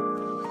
あ!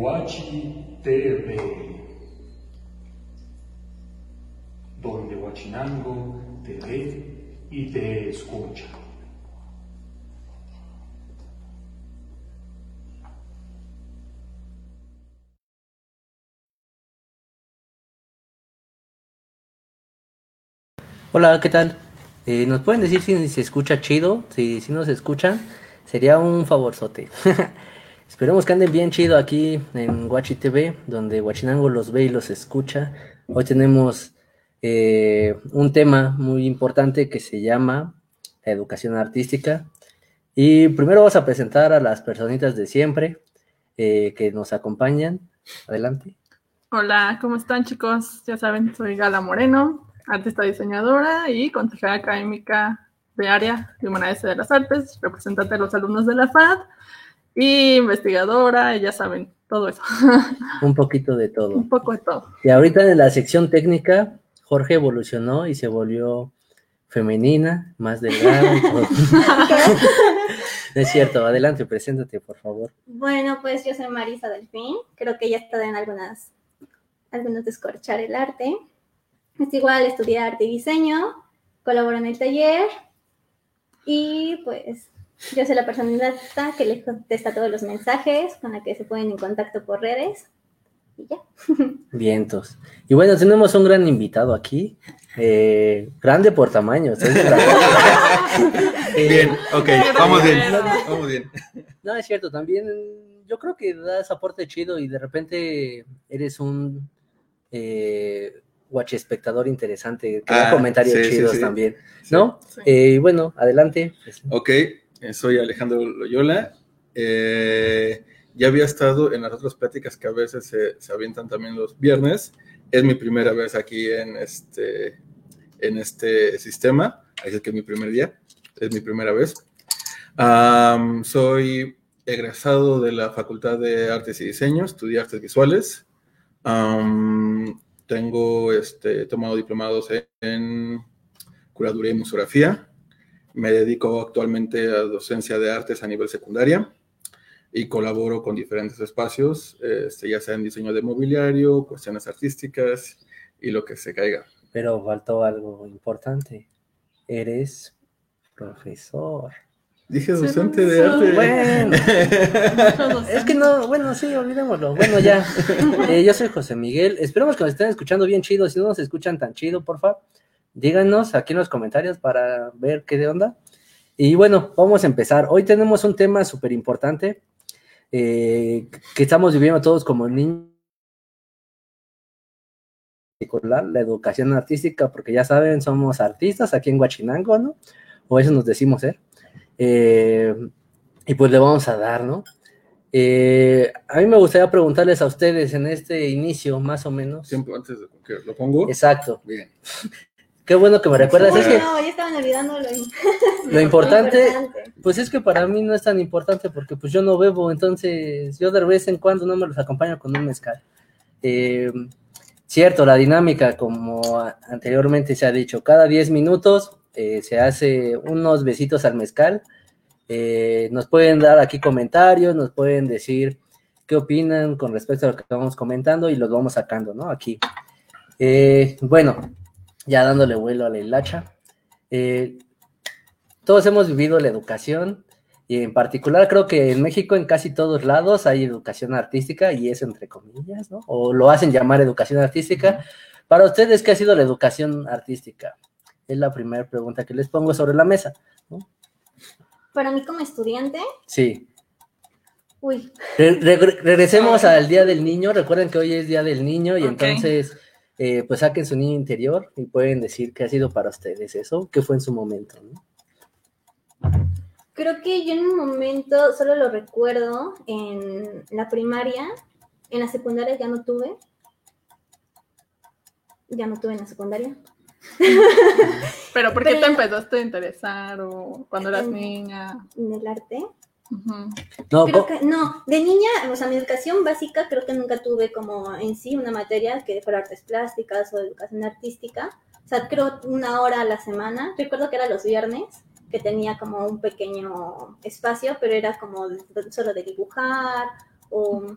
De Guachi TV. Donde Huachinango te ve y te escucha. Hola, ¿qué tal? Eh, ¿Nos pueden decir si se escucha chido? Si, si nos escuchan, sería un favorzote. Esperemos que anden bien chido aquí en Guachi TV, donde Huachinango los ve y los escucha. Hoy tenemos eh, un tema muy importante que se llama la educación artística. Y primero vamos a presentar a las personitas de siempre eh, que nos acompañan. Adelante. Hola, ¿cómo están chicos? Ya saben, soy Gala Moreno, artista diseñadora y consejera académica de área de Humanidades de las Artes, representante de los alumnos de la FAD y investigadora, y ya saben, todo eso. Un poquito de todo. Un poco de todo. Y ahorita en la sección técnica, Jorge evolucionó y se volvió femenina, más delgada. y todo. No es cierto, adelante, preséntate, por favor. Bueno, pues yo soy Marisa Delfín. Creo que ya estado en algunas, algunos descorchar el arte. Es igual, estudié arte y diseño, colaboro en el taller y pues yo soy la persona que les contesta todos los mensajes, con la que se ponen en contacto por redes y ya. Vientos. Y bueno, tenemos un gran invitado aquí, eh, grande por tamaño. Eh, Bien, ok, vamos bien, vamos bien. No, es cierto, también yo creo que das aporte chido y de repente eres un eh, watch espectador interesante, que da Ah, comentarios sí, chidos sí. también. ¿no? Sí. Eh, bueno, adelante. pues, Ok, soy Alejandro Loyola. Eh, ya había estado en las otras pláticas que a veces se, se avientan también los viernes. Es mi primera vez aquí en este, en este sistema, así que es mi primer día, es mi primera vez. Soy egresado de la Facultad de Artes y Diseño, estudié artes visuales. Tengo este, tomado diplomados en curaduría y museografía. Me dedico actualmente a docencia de artes a nivel secundaria y colaboro con diferentes espacios, este, ya sea en diseño de mobiliario, cuestiones artísticas y lo que se caiga. Pero faltó algo importante. Eres profesor. Dije docente de arte. Bueno, es que no, bueno, sí, olvidémoslo. Bueno, ya. Eh, yo soy José Miguel. Esperemos que nos estén escuchando bien chido. Si no nos escuchan tan chido, porfa, díganos aquí en los comentarios para ver qué de onda. Y bueno, vamos a empezar. Hoy tenemos un tema súper importante eh, que estamos viviendo todos como niños. particular, La educación artística, porque ya saben, somos artistas aquí en Huachinango, ¿no? O eso nos decimos ser. Eh, y pues le vamos a dar, ¿no? Eh, a mí me gustaría preguntarles a ustedes en este inicio, más o menos. Siempre antes de que lo pongo. Exacto. Bien. Qué bueno que me recuerdas. Es que no, ya estaban olvidando lo, lo importante, importante. pues es que para mí no es tan importante porque pues yo no bebo, entonces yo de vez en cuando no me los acompaño con un mezcal. Eh, cierto, la dinámica, como anteriormente se ha dicho, cada 10 minutos eh, se hace unos besitos al mezcal. Eh, nos pueden dar aquí comentarios, nos pueden decir qué opinan con respecto a lo que estamos comentando y los vamos sacando, ¿no? Aquí. Eh, bueno, ya dándole vuelo a la hilacha. Eh, todos hemos vivido la educación Y en particular creo que en México en casi todos lados hay educación artística y es entre comillas, ¿no? O lo hacen llamar educación artística. Para ustedes, ¿qué ha sido la educación artística? Es la primera pregunta que les pongo sobre la mesa. ¿no? Para mí como estudiante, Sí. uy, Re- re- regresemos al Día del Niño. Recuerden que hoy es Día del Niño y entonces, eh, pues saquen su niño interior y pueden decir qué ha sido para ustedes eso, qué fue en su momento. ¿no? creo que yo en un momento solo lo recuerdo en la primaria, en la secundaria ya no tuve. Ya no tuve en la secundaria. Pero ¿por qué Pero- te empezaste a interesar o cuando eras Mm. niña? En el arte. Ujú. No, Creo que, no, de niña, o sea, mi educación básica creo que nunca tuve como en sí una materia que fuera artes plásticas o educación artística. O sea, creo una hora a la semana. Recuerdo que era los viernes, que tenía como un pequeño espacio, pero era como solo de dibujar o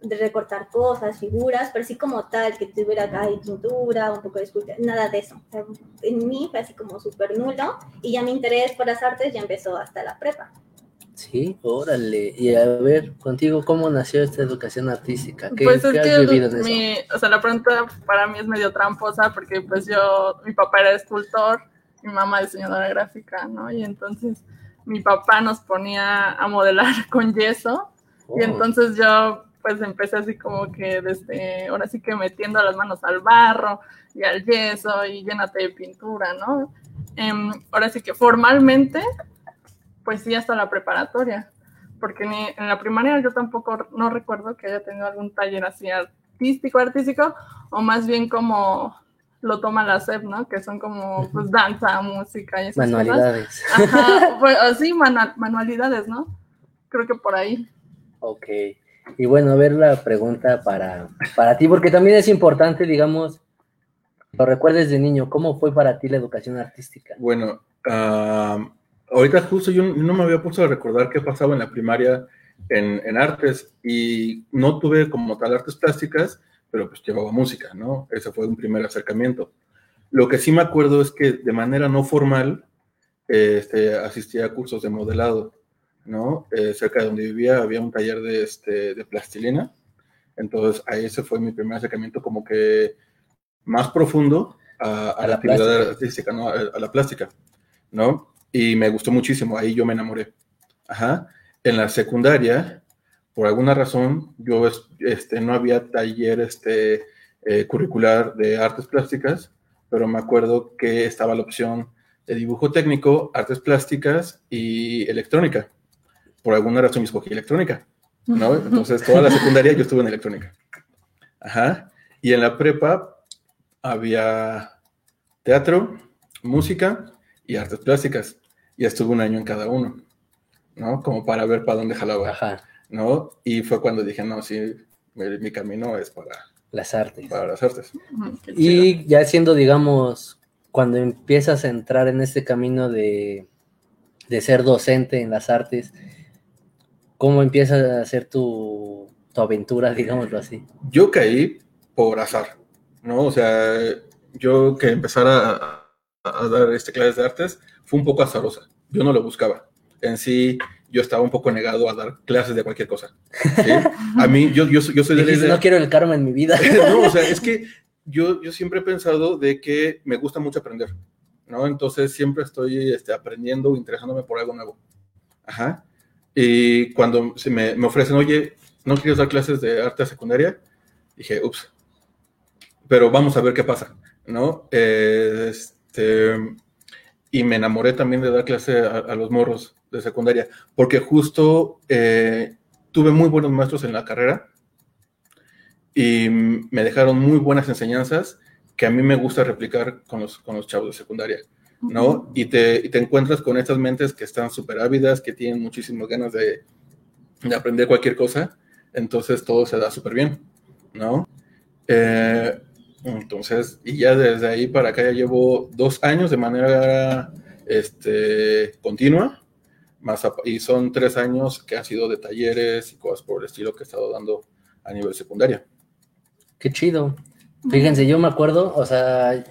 de recortar cosas, figuras, pero sí como tal, que tuviera acá pintura, un poco de escultura, nada de eso. O sea, en mí fue así como súper nulo y ya mi interés por las artes ya empezó hasta la prepa. Sí, órale. Y a ver, contigo, ¿cómo nació esta educación artística? ¿Qué, Pues es qué has que vivido en eso? o sea, la pregunta para mí es medio tramposa porque pues yo, mi papá era escultor, mi mamá diseñadora gráfica, ¿no? Y entonces mi papá nos ponía a modelar con yeso Oh, y entonces yo pues empecé así como que desde, ahora sí que metiendo las manos al barro y al yeso y llénate de pintura, ¿no? Em, ahora sí que formalmente, pues sí, hasta la preparatoria, porque ni en la primaria yo tampoco no recuerdo que haya tenido algún taller así artístico, artístico, o más bien como lo toma la SEP, ¿no? Que son como pues danza, música y esas cosas. Manualidades. Ajá, pues, sí, manua- manualidades, ¿no? Creo que por ahí. Ok. Y bueno, a ver la pregunta para, para ti, porque también es importante, digamos, lo recuerdes de niño, ¿cómo fue para ti la educación artística? Bueno, ah, ahorita justo yo no me había puesto a recordar qué pasaba en la primaria en, en artes y no tuve como tal artes plásticas, pero pues llevaba música, ¿no? Ese fue un primer acercamiento. Lo que sí me acuerdo es que de manera no formal este, asistía a cursos de modelado, ¿no? Eh, cerca de donde vivía había un taller de, este, de plastilina, entonces ahí ese fue mi primer acercamiento como que más profundo a, a A la, la actividad artística, ¿no? A, a la plástica, ¿no? Y me gustó muchísimo, ahí yo me enamoré. Ajá. En la secundaria, por alguna razón, yo es- este, no había taller este, eh, curricular de artes plásticas, pero me acuerdo que estaba la opción de dibujo técnico, artes plásticas y electrónica. Por alguna razón yo escogí electrónica, ¿no? Entonces toda la secundaria yo estuve en electrónica. Ajá. Y en la prepa había teatro, música y artes plásticas. Y estuve un año en cada uno, ¿no? Como para ver para dónde jalaba, Ajá, ¿no? Y fue cuando dije, no, sí, mi, mi camino es para, las artes. para las artes. Y ya siendo, digamos, cuando empiezas a entrar en este camino de, de ser docente en las artes, ¿cómo empiezas a hacer tu, tu aventura, digámoslo así? Yo caí por azar, ¿no? O sea, yo que empezara a, a dar este, clases de artes fue un poco azarosa. Yo no lo buscaba. En sí, yo estaba un poco negado a dar clases de cualquier cosa. ¿sí? A mí, yo, yo, yo soy de Dijiste, no quiero el karma en mi vida. no, o sea, es que yo, yo siempre he pensado de que me gusta mucho aprender, ¿no? Entonces siempre estoy este, aprendiendo, interesándome por algo nuevo. Ajá. Y cuando se me, me ofrecen, oye, ¿no quieres dar clases de arte secundaria? Dije, ups. Pero vamos a ver qué pasa, ¿no? Eh, este, y me enamoré también de dar clase a, a los morros de secundaria, porque justo eh, tuve muy buenos maestros en la carrera y me dejaron muy buenas enseñanzas que a mí me gusta replicar con los, con los chavos de secundaria, ¿no? Y te, y te encuentras con estas mentes que están súper ávidas, que tienen muchísimas ganas de, de aprender cualquier cosa, entonces todo se da súper bien, ¿no? Eh, entonces, y ya desde ahí para acá ya llevo dos años de manera este, continua, más y son tres años que han sido de talleres y cosas por el estilo que he estado dando a nivel secundaria. Qué chido. Fíjense, yo me acuerdo, o sea,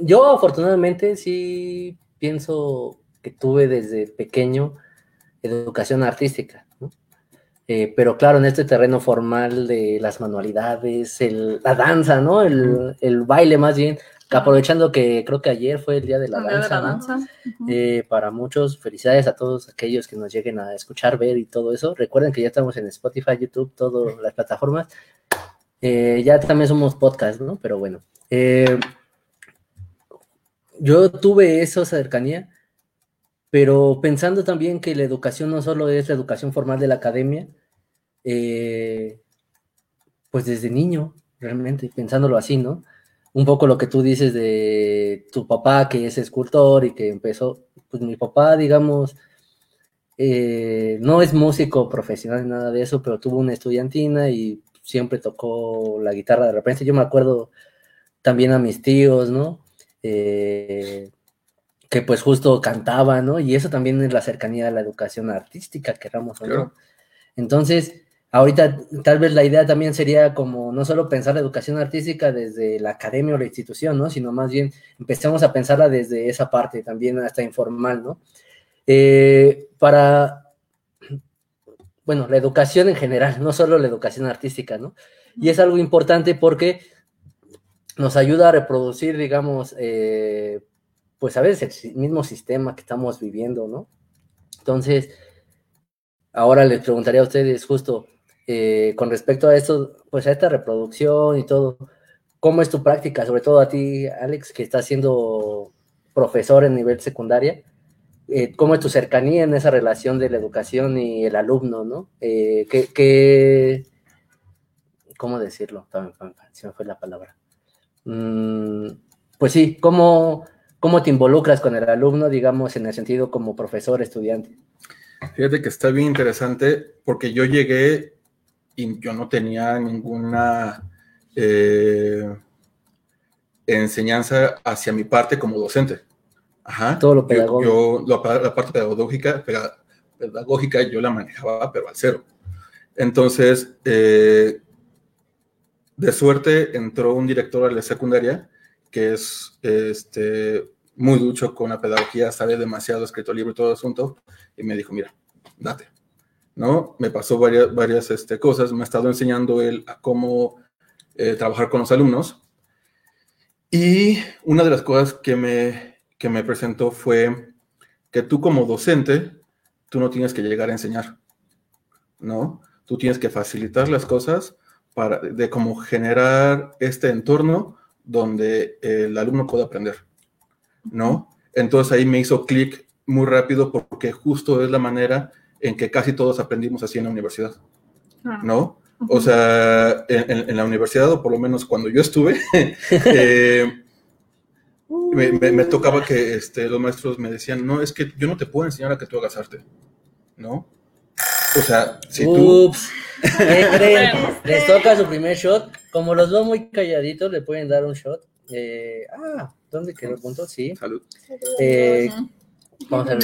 yo afortunadamente sí pienso que tuve desde pequeño educación artística. Eh, pero claro, en este terreno formal de las manualidades, el, la danza, ¿no? El, el, baile más bien, aprovechando que creo que ayer fue el día de la El danza, de la ¿no? Eh, para muchos, felicidades a todos aquellos que nos lleguen a escuchar, ver y todo eso. Recuerden que ya estamos en Spotify, YouTube, todas las plataformas. Eh, ya también somos podcast, ¿no? Pero bueno. yo tuve esa cercanía, pero pensando también que la educación no solo es la educación formal de la academia, eh, pues desde niño, realmente, pensándolo así, ¿no? Un poco lo que tú dices de tu papá que es escultor y que empezó, pues mi papá, digamos, eh, no es músico profesional ni nada de eso, pero tuvo una estudiantina y siempre tocó la guitarra de repente. Yo me acuerdo también a mis tíos, ¿no? Eh, que pues justo cantaban, ¿no? Y eso también es la cercanía a la educación artística, queramos o no. Claro. Entonces, ahorita tal vez la idea también sería como no solo pensar la educación artística desde la academia o la institución, ¿no? Sino más bien empecemos a pensarla desde esa parte también hasta informal, ¿no? Eh, para, bueno, la educación en general, no solo la educación artística, ¿no? Y es algo importante porque nos ayuda a reproducir, digamos, eh, pues a veces el mismo sistema que estamos viviendo, ¿no? Entonces, ahora les preguntaría a ustedes justo eh, con respecto a esto, pues a esta reproducción y todo, ¿cómo es tu práctica? Sobre todo a ti, Alex, que estás siendo profesor en nivel secundaria, eh, ¿cómo es tu cercanía en esa relación de la educación y el alumno, ¿no? Eh, ¿qué, ¿Cómo decirlo? Se me fue la palabra. Mm, pues sí, ¿cómo, ¿cómo te involucras con el alumno, digamos, en el sentido como profesor, estudiante? Fíjate que está bien interesante porque yo llegué y yo no tenía ninguna eh, enseñanza hacia mi parte como docente. Ajá. Todo lo pedagógico. Yo, la, la parte pedagógica, pedagógica yo la manejaba, pero al cero. Entonces, eh, de suerte entró un director a la secundaria que es este, muy ducho con la pedagogía, sabe demasiado, escrito libro todo asunto, y me dijo, mira, date, ¿no? Me pasó varias, varias este, cosas, me ha estado enseñando él a cómo eh, trabajar con los alumnos, y una de las cosas que me, que me presentó fue que tú como docente, tú no tienes que llegar a enseñar, ¿no? Tú tienes que facilitar las cosas para, de cómo generar este entorno donde el alumno pueda aprender, ¿no? Entonces ahí me hizo clic muy rápido porque justo es la manera en que casi todos aprendimos así en la universidad, ¿no? O sea, en, la universidad, o por lo menos cuando yo estuve, eh, me, me- me tocaba que este, los maestros me decían, no, es que yo no te puedo enseñar a que tú hagas arte, ¿no? O sea, si tú... Ups, ¿qué creen? Les toca su primer shot. Como los veo muy calladitos, le pueden dar un shot. Eh, ah, ¿dónde quedó el punto? Sí. Salud. Eh, vamos a.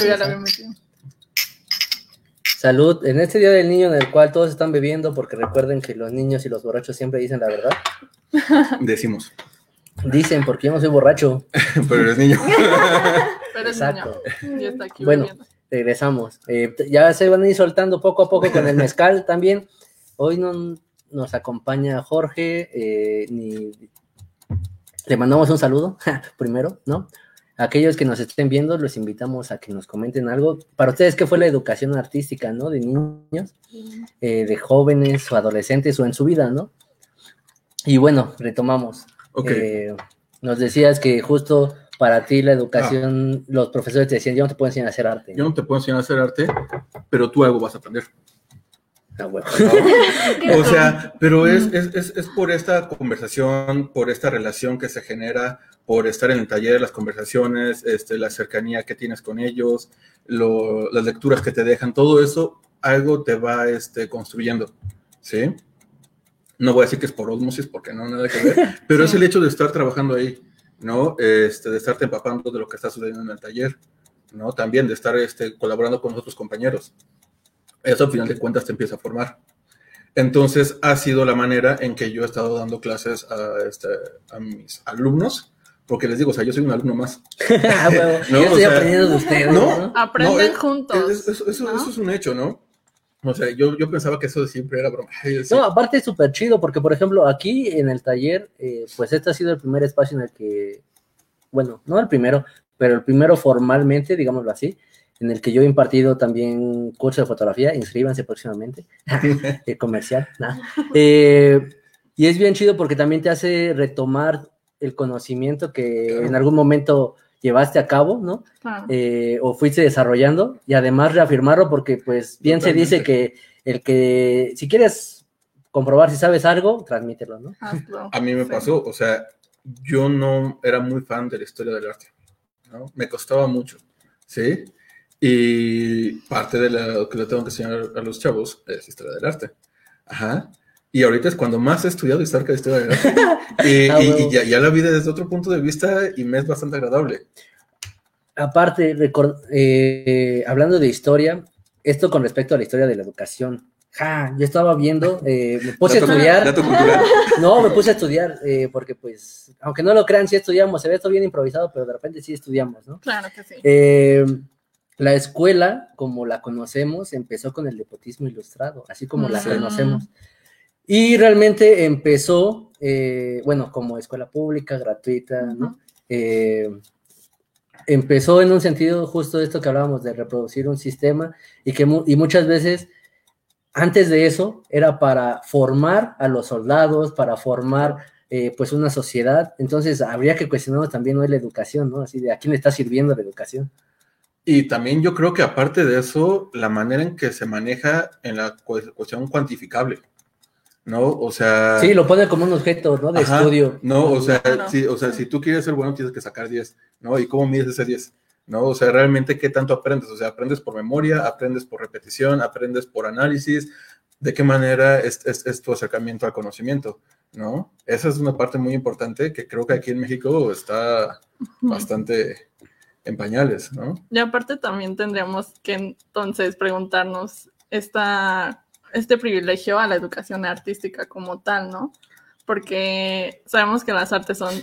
Salud. En este día del niño en el cual todos están bebiendo, porque recuerden que los niños y los borrachos siempre dicen la verdad. Decimos, Dicen, porque yo no soy borracho. pero eres niño. Pero es Exacto. niño. Ya está aquí Bueno. bebiendo. Regresamos. Eh, ya se van a ir soltando poco a poco con el mezcal también. Hoy no nos acompaña Jorge, eh, ni le mandamos un saludo primero, ¿no? Aquellos que nos estén viendo, los invitamos a que nos comenten algo. Para ustedes, ¿qué fue la educación artística, ¿no? De niños, eh, de jóvenes o adolescentes o en su vida, ¿no? Y bueno, retomamos. Ok, Eh, nos decías que justo para ti la educación, los profesores te decían, yo no te puedo enseñar a hacer arte. yo no te puedo enseñar a hacer arte, pero tú algo vas a aprender. Ah, huevo. O sea, pero es, es, es, es por esta conversación, por esta relación que se genera, por estar en el taller, las conversaciones, este, la cercanía que tienes con ellos, lo- las lecturas que te dejan, todo eso, algo te va este, construyendo, ¿sí? No voy a decir que es por osmosis porque no nada que ver, pero es el hecho de estar trabajando ahí, ¿no? Este, de estarte empapando de lo que está sucediendo en el taller, ¿no? También de estar este, colaborando con otros compañeros. Eso al final de cuentas te empieza a formar. Entonces ha sido la manera en que yo he estado dando clases a, este, a mis alumnos, porque les digo, o sea, yo soy un alumno más. Ah, huevo, No, yo o estoy sea, aprendiendo de ustedes. no. ¿no? Aprenden No, juntos. Es- eso, eso- ¿no? eso es un hecho, ¿no? O sea, yo, yo pensaba que eso siempre era broma. No, aparte es súper chido, porque por ejemplo, aquí en el taller, eh, pues este ha sido el primer espacio en el que, bueno, no el primero, pero el primero formalmente, digámoslo así, en el que yo he impartido también curso de fotografía, inscríbanse próximamente, eh, comercial, nada. Eh, y es bien chido porque también te hace retomar el conocimiento que Claro. en algún momento llevaste a cabo, ¿no? Claro. eh, o fuiste desarrollando y además reafirmarlo porque pues bien se dice que el que si quieres comprobar si sabes algo, transmítelo, ¿no? Hazlo. A mí me Sí. pasó, o sea, yo no era muy fan de la historia del arte, ¿no? Me costaba mucho, ¿sí? Y parte de lo que le tengo que enseñar a los chavos es historia del arte. Ajá. Y ahorita es cuando más he estudiado historia de historia del arte. Y, Ah, y- ya, ya la vi desde otro punto de vista y me es bastante agradable. Aparte, recor- eh, hablando de historia, esto con respecto a la historia de la educación. Ja, yo estaba viendo, eh, me puse a estudiar, dato no, me puse a estudiar, eh, porque pues, aunque no lo crean, sí estudiamos, se ve esto bien improvisado, pero de repente sí estudiamos, ¿no? Claro que sí. La escuela, como la conocemos, empezó con el nepotismo ilustrado, así como la Sí. conocemos. Y realmente empezó, eh, bueno, como escuela pública, gratuita. Eh, empezó en un sentido justo de esto que hablábamos de reproducir un sistema y que mu- y muchas veces antes de eso era para formar a los soldados, para formar eh, pues una sociedad. Entonces habría que cuestionar también hoy la educación, ¿no? Así de a quién le está sirviendo la educación. Y también yo creo que aparte de eso, la manera en que se maneja en la cu- cuestión cuantificable, ¿no? O sea... Sí, lo pone como un objeto, ¿no? De Ajá, estudio. No, o sea, Claro. sí, o sea, si tú quieres ser bueno, tienes que sacar 10, ¿no? ¿Y cómo mides ese 10? ¿No? O sea, realmente, ¿qué tanto aprendes? O sea, aprendes por memoria, aprendes por repetición, aprendes por análisis. ¿De qué manera es, es- es tu acercamiento al conocimiento? ¿No? Esa es una parte muy importante que creo que aquí en México está bastante en pañales, ¿no? Y aparte también tendríamos que entonces preguntarnos este privilegio a la educación artística como tal, ¿no? Porque sabemos que las artes son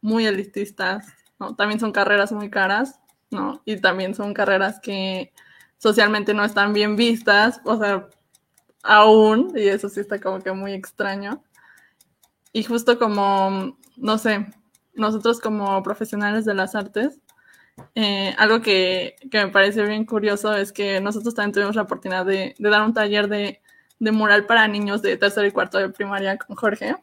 muy elitistas, ¿no? También son carreras muy caras, ¿no? Y también son carreras que socialmente no están bien vistas, o sea, aún, y eso sí está como que muy extraño. Y justo como, no sé, nosotros como profesionales de las artes, eh, algo que, que me parece bien curioso es que nosotros también tuvimos la oportunidad de, de dar un taller de, de mural para niños de tercero y cuarto de primaria con Jorge.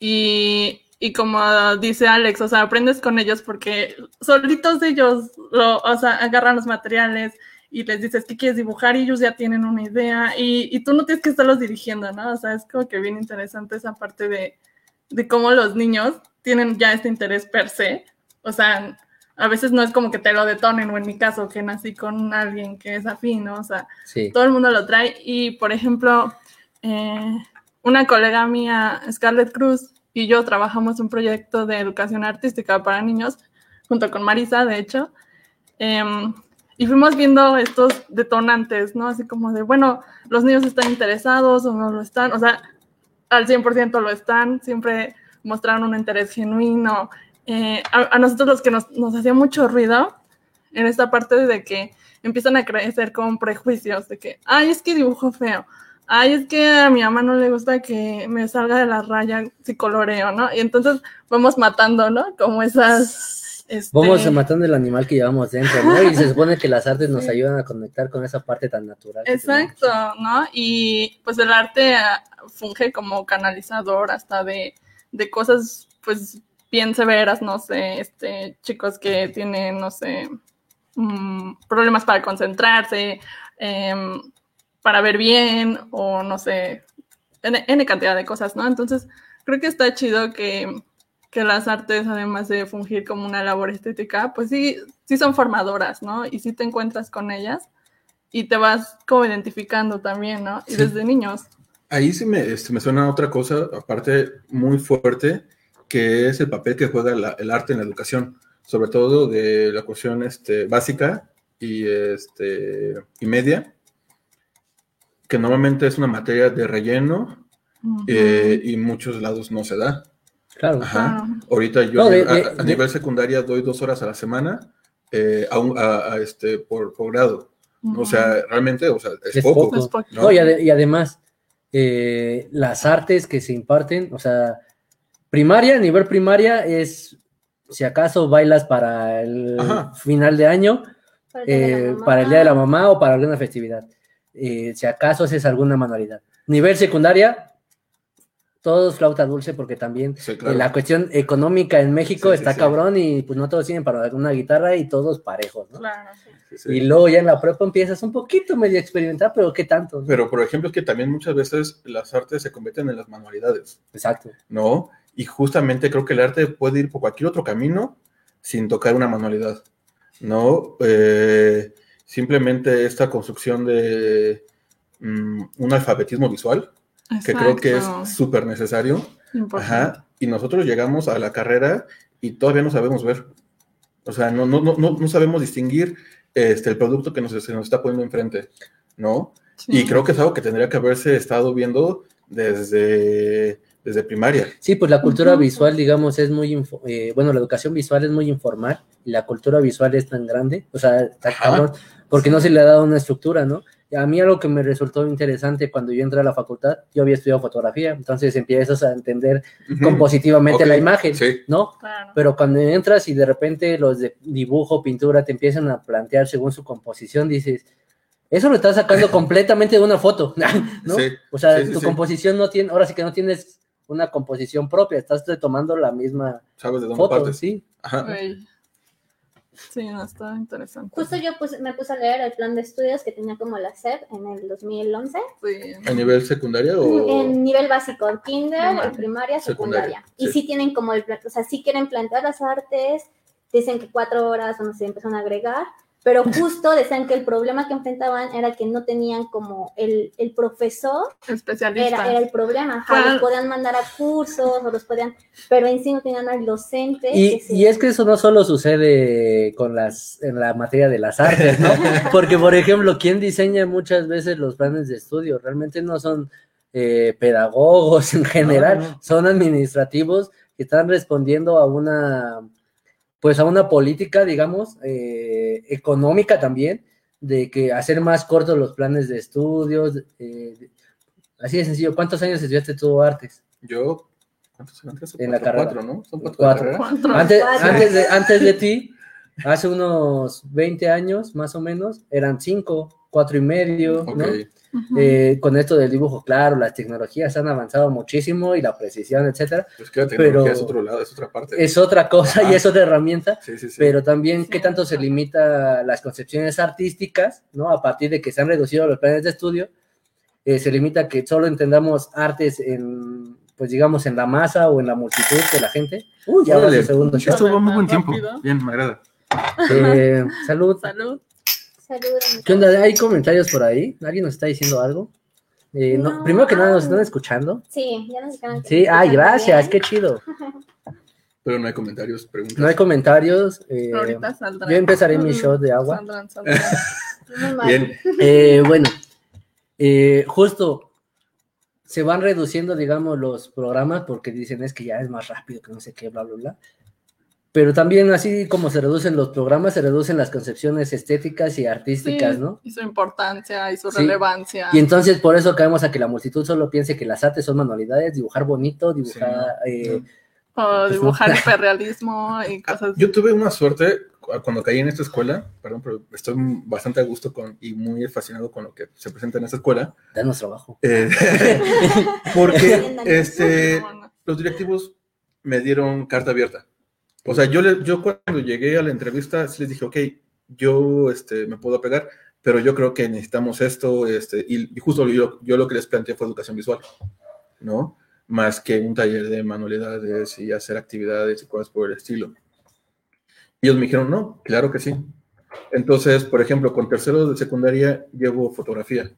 Y, y como dice Alex, o sea, aprendes con ellos porque solitos ellos, lo, o sea, agarran los materiales y les dices qué quieres dibujar y ellos ya tienen una idea y, y tú no tienes que estarlos dirigiendo, ¿no? O sea, es como que bien interesante esa parte de, de cómo los niños tienen ya este interés per se. O sea, a veces no es como que te lo detonen, o en mi caso, que nací con alguien que es afín, ¿no? O sea, Sí. todo el mundo lo trae. Y, por ejemplo, eh, una colega mía, Scarlett Cruz, y yo trabajamos un proyecto de educación artística para niños, junto con Marisa, de hecho. Em, y fuimos viendo estos detonantes, ¿no? Así como de, bueno, los niños están interesados o no lo están, o sea, al 100% lo están, siempre mostraron un interés genuino. Eh, a, a nosotros los que nos, nos hacía mucho ruido en esta parte de que empiezan a crecer con prejuicios de que, ay, es que dibujo feo, ay, es que a mi mamá no le gusta que me salga de la raya si coloreo, ¿no? Y entonces vamos matando, ¿no? Como esas... este, Vamos matando el animal que llevamos dentro, ¿no? Y se supone que las artes nos Sí. ayudan a conectar con esa parte tan natural. Exacto. ¿no? Y pues el arte ah, funge como canalizador hasta de, de cosas pues bien severas, no sé, este, chicos que tienen, no sé, mm, problemas para concentrarse, em, para ver bien o no sé, N, N cantidad de cosas, ¿no? Entonces creo que está chido que, que las artes, además de fungir como una labor estética, pues sí, sí son formadoras, ¿no? Y sí te encuentras con ellas y te vas como identificando también, ¿no? Y Sí. desde niños. Ahí sí me, este, me suena otra cosa, aparte muy fuerte, que es el papel que juega la- el arte en la educación, sobre todo de la cuestión este, básica y, este, y media, que normalmente es una materia de relleno eh, y muchos lados no se da. Claro. Ajá. Ah. Ahorita yo No, a, de- a- de- a de- nivel secundaria doy dos horas a la semana eh, a un- a- a este, por, por grado. O sea, realmente, o sea, es, Es poco. poco. Es poquito. No, y, ade- y además, eh, las artes que se imparten, o sea, primaria, nivel primaria es, si acaso bailas para el Ajá. final de año, Para el día de la eh, mamá. para el Día de la Mamá o para alguna festividad. Eh, si acaso haces alguna manualidad. Nivel secundaria, todos flauta dulce porque también Sí, eh, la cuestión económica en México Sí, está sí. cabrón y pues no todos tienen para una guitarra y todos parejos, ¿no? Claro. Sí, sí. Y luego ya en la prepa empiezas un poquito medio a experimentar, pero ¿qué tanto? no? Pero, por ejemplo, es que también muchas veces las artes se convierten en las manualidades, Exacto. ¿no? Y justamente creo que el arte puede ir por cualquier otro camino sin tocar una manualidad, ¿no? Eh, simplemente esta construcción de mm, un alfabetismo visual, que creo que es súper necesario. Ajá. Y nosotros llegamos a la carrera y todavía no sabemos ver. O sea, no, no, no, no no sabemos distinguir este, el producto que nos, se nos está poniendo enfrente, ¿no? Sí. Y creo que es algo que tendría que haberse estado viendo desde, desde primaria. Sí, pues la cultura visual, digamos, es muy, eh, bueno, la educación visual es muy informal y la cultura visual es tan grande, o sea, está Ajá. cabrón, porque no se le ha dado una estructura, ¿no? Y A mí algo que me resultó interesante cuando yo entré a la facultad, yo había estudiado fotografía, entonces empiezas a entender compositivamente la imagen, sí. ¿no? Claro. Pero cuando entras y de repente los de dibujo, pintura te empiezan a plantear según su composición, dices, eso lo estás sacando completamente de una foto, ¿no? Sí, O sea, sí, sí, tu sí. composición no tiene, ahora sí que no tienes una composición propia, estás tomando la misma ¿Sabes de dónde foto, partes? sí. Ajá. Sí, no, está interesante. Justo yo puse- me puse a leer el plan de estudios que tenía como la SEP en el 2011. Sí. ¿A nivel secundaria o...? En nivel básico, kinder, Primaria. primaria, Secundaria, secundaria. Y sí. sí tienen como el plan, o sea, sí quieren plantear las artes, dicen que cuatro horas, o no sé, empezaron a agregar, pero justo decían que el problema que enfrentaban era que no tenían como el, el profesor, Especialista. era, era el problema, ajá, los podían mandar a cursos, o los podían, pero en sí no tenían al docente. Y, se- y es que eso no solo sucede con las, en la materia de las artes, ¿no? Porque, por ejemplo, quien diseña muchas veces los planes de estudio realmente no son eh, pedagogos en general, No, no. son administrativos que están respondiendo a una, pues a una política, digamos, eh, económica también, de que hacer más cortos los planes de estudios, eh, así de sencillo. ¿Cuántos años estudiaste tú artes? Yo... ¿Cuántos eran? ¿Tres o En la carrera. Cuatro, ¿no? Son cuatro, Cuatro. de carrera. Cuatro. Antes, antes, de, antes de ti, hace unos 20 años más o menos, eran cinco, cuatro y medio. ¿no? Eh, con esto del dibujo, claro, las tecnologías han avanzado muchísimo y la precisión, etcétera. Pues que la tecnología Pero- es otro lado, es otra parte. Es otra cosa y es otra herramienta, Sí, sí, sí. pero también qué tanto se limita las concepciones artísticas, ¿no? A partir de que se han reducido los planes de estudio, eh, se limita a que solo entendamos artes en, pues digamos, en la masa o en la multitud de la gente. Uy, ya va Órale. su segundo. Esto va muy buen tiempo. Rápido. Bien, me agrada. Eh, salud. Salud. Saludos. ¿Qué onda? ¿Hay comentarios por ahí? ¿Alguien nos está diciendo algo? Eh, no, No. Primero que nada, ¿nos están escuchando? Sí, ya nos dijeron que Sí, ay, gracias, bien. qué chido. Pero no hay comentarios, preguntas. No hay comentarios. eh, Ahorita saldrá. yo empezaré mi shot de agua. Saldrán, saldrán. Muy mal. Bien. Eh, bueno, eh, justo se van reduciendo, digamos, los programas porque dicen es que ya es más rápido, que no sé qué, bla, bla, bla. Pero también así como se reducen los programas, se reducen las concepciones estéticas y artísticas, Sí, ¿no? Y su importancia y su Sí. relevancia. Y entonces por eso caemos a que la multitud solo piense que las artes son manualidades, dibujar bonito, dibujar... eh, O dibujar hiperrealismo y cosas. Yo tuve una suerte cu- cuando caí en esta escuela, perdón, pero estoy bastante a gusto con, y muy fascinado con lo que se presenta en esta escuela, danos trabajo. eh, porque este, No, no. los directivos me dieron carta abierta. O sea, yo, le- yo cuando llegué a la entrevista les dije, ok, yo este, me puedo pegar, pero yo creo que necesitamos esto, este, y, y justo yo, yo lo que les planteé fue educación visual, ¿no? Más que un taller de manualidades y hacer actividades y cosas por el estilo. Y ellos me dijeron, no, claro que sí. Entonces, por ejemplo, con terceros de secundaria llevo fotografía.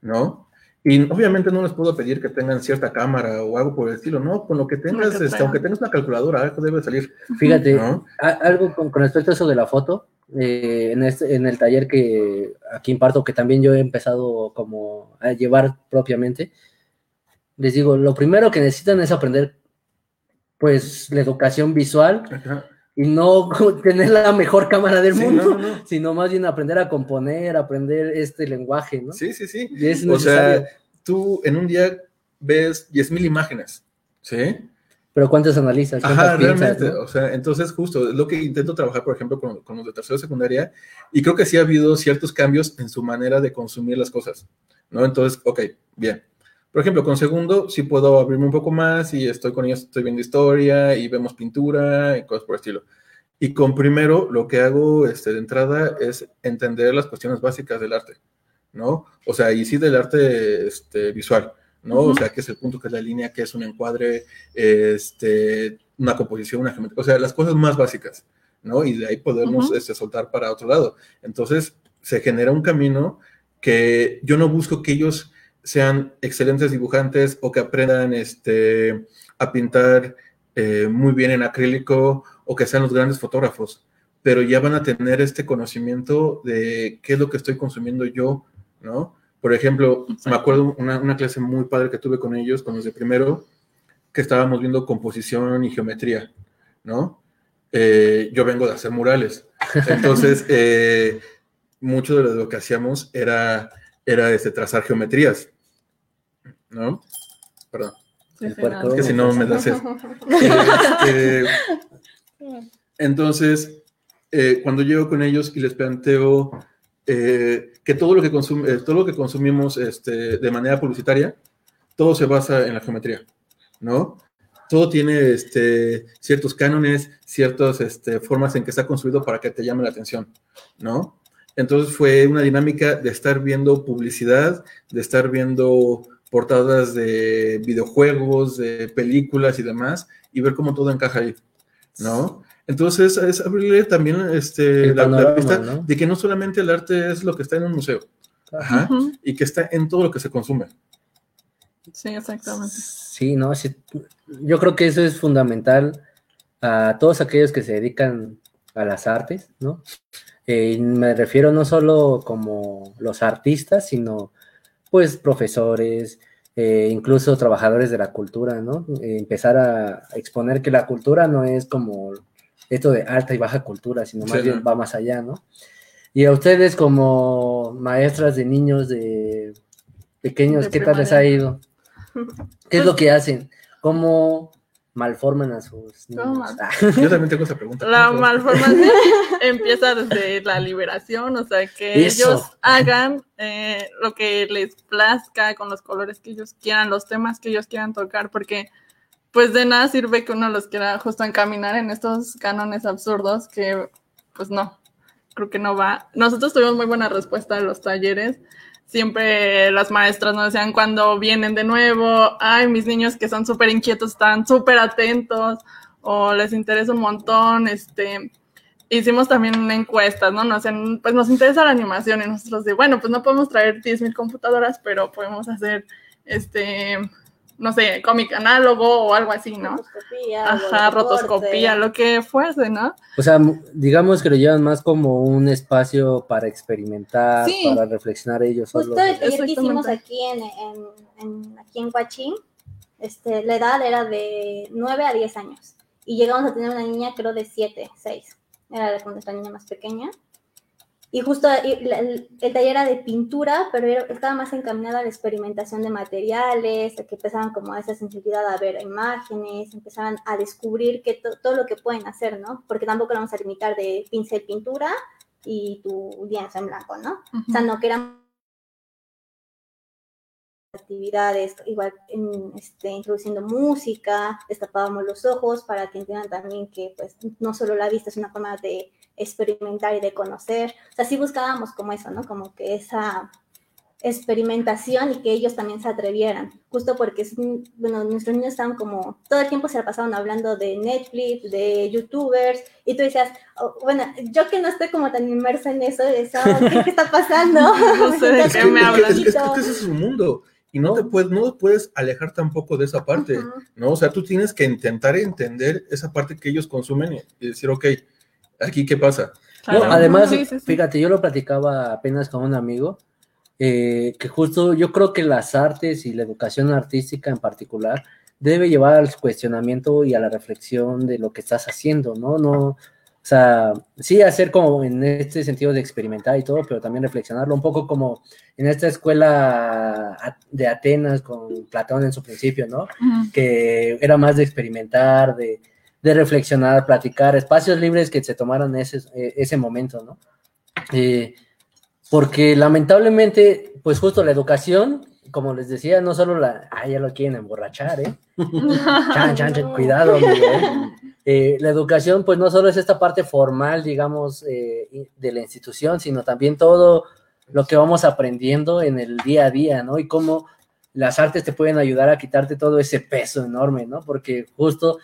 ¿no? Y obviamente no les puedo pedir que tengan cierta cámara o algo por el estilo, no, con lo que tengas, este, aunque tengas una calculadora, algo debe salir, Fíjate, ¿no? a- algo con, con respecto a eso de la foto, eh, en, este, en el taller que aquí imparto, que también yo he empezado como a llevar propiamente, les digo, lo primero que necesitan es aprender pues la educación visual Ajá. Y no tener la mejor cámara del Sí, mundo, no, no, no. sino más bien aprender a componer, aprender este lenguaje, ¿no? Sí, sí, sí. Y es O sea, tú en un día ves 10.000 imágenes, ¿sí? Pero ¿cuántas analizas? ¿Cuántas Ajá, piensas, realmente. no? O sea, entonces justo es lo que intento trabajar, por ejemplo, con, con los de tercero de secundaria, y creo que sí ha habido ciertos cambios en su manera de consumir las cosas, ¿no? Entonces, ok, bien. Por ejemplo, con segundo sí puedo abrirme un poco más y estoy con ellos, estoy viendo historia y vemos pintura y cosas por el estilo. Y con primero lo que hago este, de entrada es entender las cuestiones básicas del arte, ¿no? O sea, y sí del arte este, visual, ¿no? O Ujú. sea, qué es el punto, qué es la línea, qué es un encuadre, este, una composición, una geometría, o sea, las cosas más básicas, ¿no? Y de ahí podemos Ujú. este, soltar para otro lado. Entonces, se genera un camino que yo no busco que ellos sean excelentes dibujantes o que aprendan este, a pintar eh, muy bien en acrílico o que sean los grandes fotógrafos, pero ya van a tener este conocimiento de qué es lo que estoy consumiendo yo, ¿no? Por ejemplo, me acuerdo una, una clase muy padre que tuve con ellos, con los de primero, que estábamos viendo composición y geometría, ¿no? Eh, yo vengo de hacer murales, entonces eh, mucho de lo que hacíamos era, era este, trazar geometrías, ¿no? Perdón, El puerco. es que si no me. Este, entonces, eh, cuando llego con ellos y les planteo eh, que todo lo que, consum- eh, todo lo que consumimos este, de manera publicitaria, todo se basa en la geometría, ¿no? Todo tiene este, ciertos cánones, ciertas este, formas en que está construido para que te llame la atención, ¿no? Entonces fue una dinámica de estar viendo publicidad, de estar viendo portadas de videojuegos, de películas y demás, y ver cómo todo encaja ahí, ¿no? Entonces es abrirle también este, la, ¿no? de que no solamente el arte es lo que está en un museo, ajá, y que está en todo lo que se consume. Sí, exactamente. Sí, no, sí, yo creo que eso es fundamental a todos aquellos que se dedican a las artes, ¿no? Eh, y me refiero no solo como los artistas, sino pues profesores, eh, incluso trabajadores de la cultura, ¿no? Eh, empezar a exponer que la cultura no es como esto de alta y baja cultura, sino más Sí, bien no. va más allá, ¿no? Y a ustedes como maestras de niños de pequeños, De ¿qué tal les ha ido? ¿Qué es lo que hacen? ¿Cómo malforman a sus niños? ¿Cómo mal- Ah, Yo también tengo esa pregunta. La malformación empieza desde la liberación, o sea, que Eso. ellos hagan eh, lo que les plazca con los colores que ellos quieran, los temas que ellos quieran tocar, porque pues de nada sirve que uno los quiera justo encaminar en estos cánones absurdos que pues no, creo que no va. Nosotros tuvimos muy buena respuesta a los talleres. Siempre las maestras nos decían cuando vienen de nuevo, ay, mis niños que son súper inquietos están súper atentos o les interesa un montón, este, hicimos también una encuesta, ¿no? Nos, decían, pues nos interesa la animación y nosotros de, bueno, pues no podemos traer 10.000 computadoras, pero podemos hacer, este, no sé, cómic análogo o algo así, ¿no? Rotoscopía, Ajá, rotoscopía, lo que fuese, ¿no? O sea, digamos que lo llevan más como un espacio para experimentar, Sí. para reflexionar ellos. Justo el taller que hicimos aquí en, en, en- aquí en Huachín, este, la edad era de 9 a 10 años. Y llegamos a tener una niña, creo, de 7, 6. Era la- nuestra niña más pequeña. Y justo el, el taller era de pintura, pero estaba más encaminado a la experimentación de materiales, a que empezaban como a esa sensibilidad a ver imágenes, empezaban a descubrir que to- todo lo que pueden hacer, ¿no? Porque tampoco lo vamos a limitar de pincel pintura y tu lienzo en blanco, ¿no? O sea, no que eran actividades, igual en, este, introduciendo música, destapábamos los ojos para que entiendan también que pues no solo la vista es una forma de experimentar y de conocer, o sea, sí buscábamos como eso, ¿no? Como que esa experimentación y que ellos también se atrevieran, justo porque, bueno, nuestros niños estaban como, todo el tiempo se la pasaban hablando de Netflix, de youtubers, y tú decías, oh, bueno, yo que no estoy como tan inmersa en eso, decía, oh, ¿qué, qué está pasando? No sé de qué me hablas. Es, que- es que ese es su mundo. Y no, te puedes, no puedes alejar tampoco de esa parte, Ujú. ¿no? O sea, tú tienes que intentar entender esa parte que ellos consumen y, y decir, ok, aquí qué pasa. No, además, Sí, sí, sí. fíjate, yo lo platicaba apenas con un amigo, eh, que justo yo creo que las artes y la educación artística en particular debe llevar al cuestionamiento y a la reflexión de lo que estás haciendo, ¿no? No, o sea, sí hacer como en este sentido de experimentar y todo, pero también reflexionarlo un poco como en esta escuela de Atenas con Platón en su principio, ¿no? Que era más de experimentar, de, de reflexionar, platicar, espacios libres que se tomaran ese, eh, ese momento, ¿no? Eh, porque lamentablemente, pues justo la educación, como les decía, no solo la, ah, ya lo quieren emborrachar, ¿eh? Chan, chan, chan, cuidado, ¿eh? Eh, la educación, pues no solo es esta parte formal, digamos, eh, de la institución, sino también todo lo que vamos aprendiendo en el día a día, ¿no? Y cómo las artes te pueden ayudar a quitarte todo ese peso enorme, ¿no? Porque justo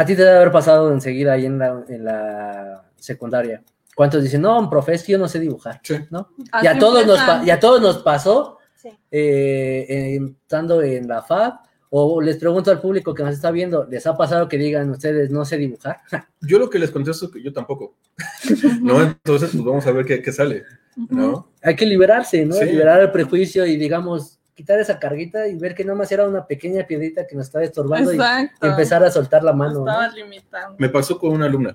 a ti te debe haber pasado enseguida ahí en la, en la secundaria. ¿Cuántos dicen, no, profe, es que yo no sé dibujar, Sí. ¿no? Y a, todos nos, y a todos nos pasó Sí. eh, estando en la FAB, o les pregunto al público que nos está viendo, ¿les ha pasado que digan ustedes no sé dibujar? Yo lo que les contesto es que yo tampoco. ¿No? Entonces, pues vamos a ver qué, qué sale. ¿No? Hay que liberarse, ¿no? Sí. Liberar el prejuicio y, digamos, quitar esa carguita y ver que nomás era una pequeña piedrita que nos estaba estorbando y, Exacto. y empezar a soltar la mano. ¿no? Me pasó con una alumna.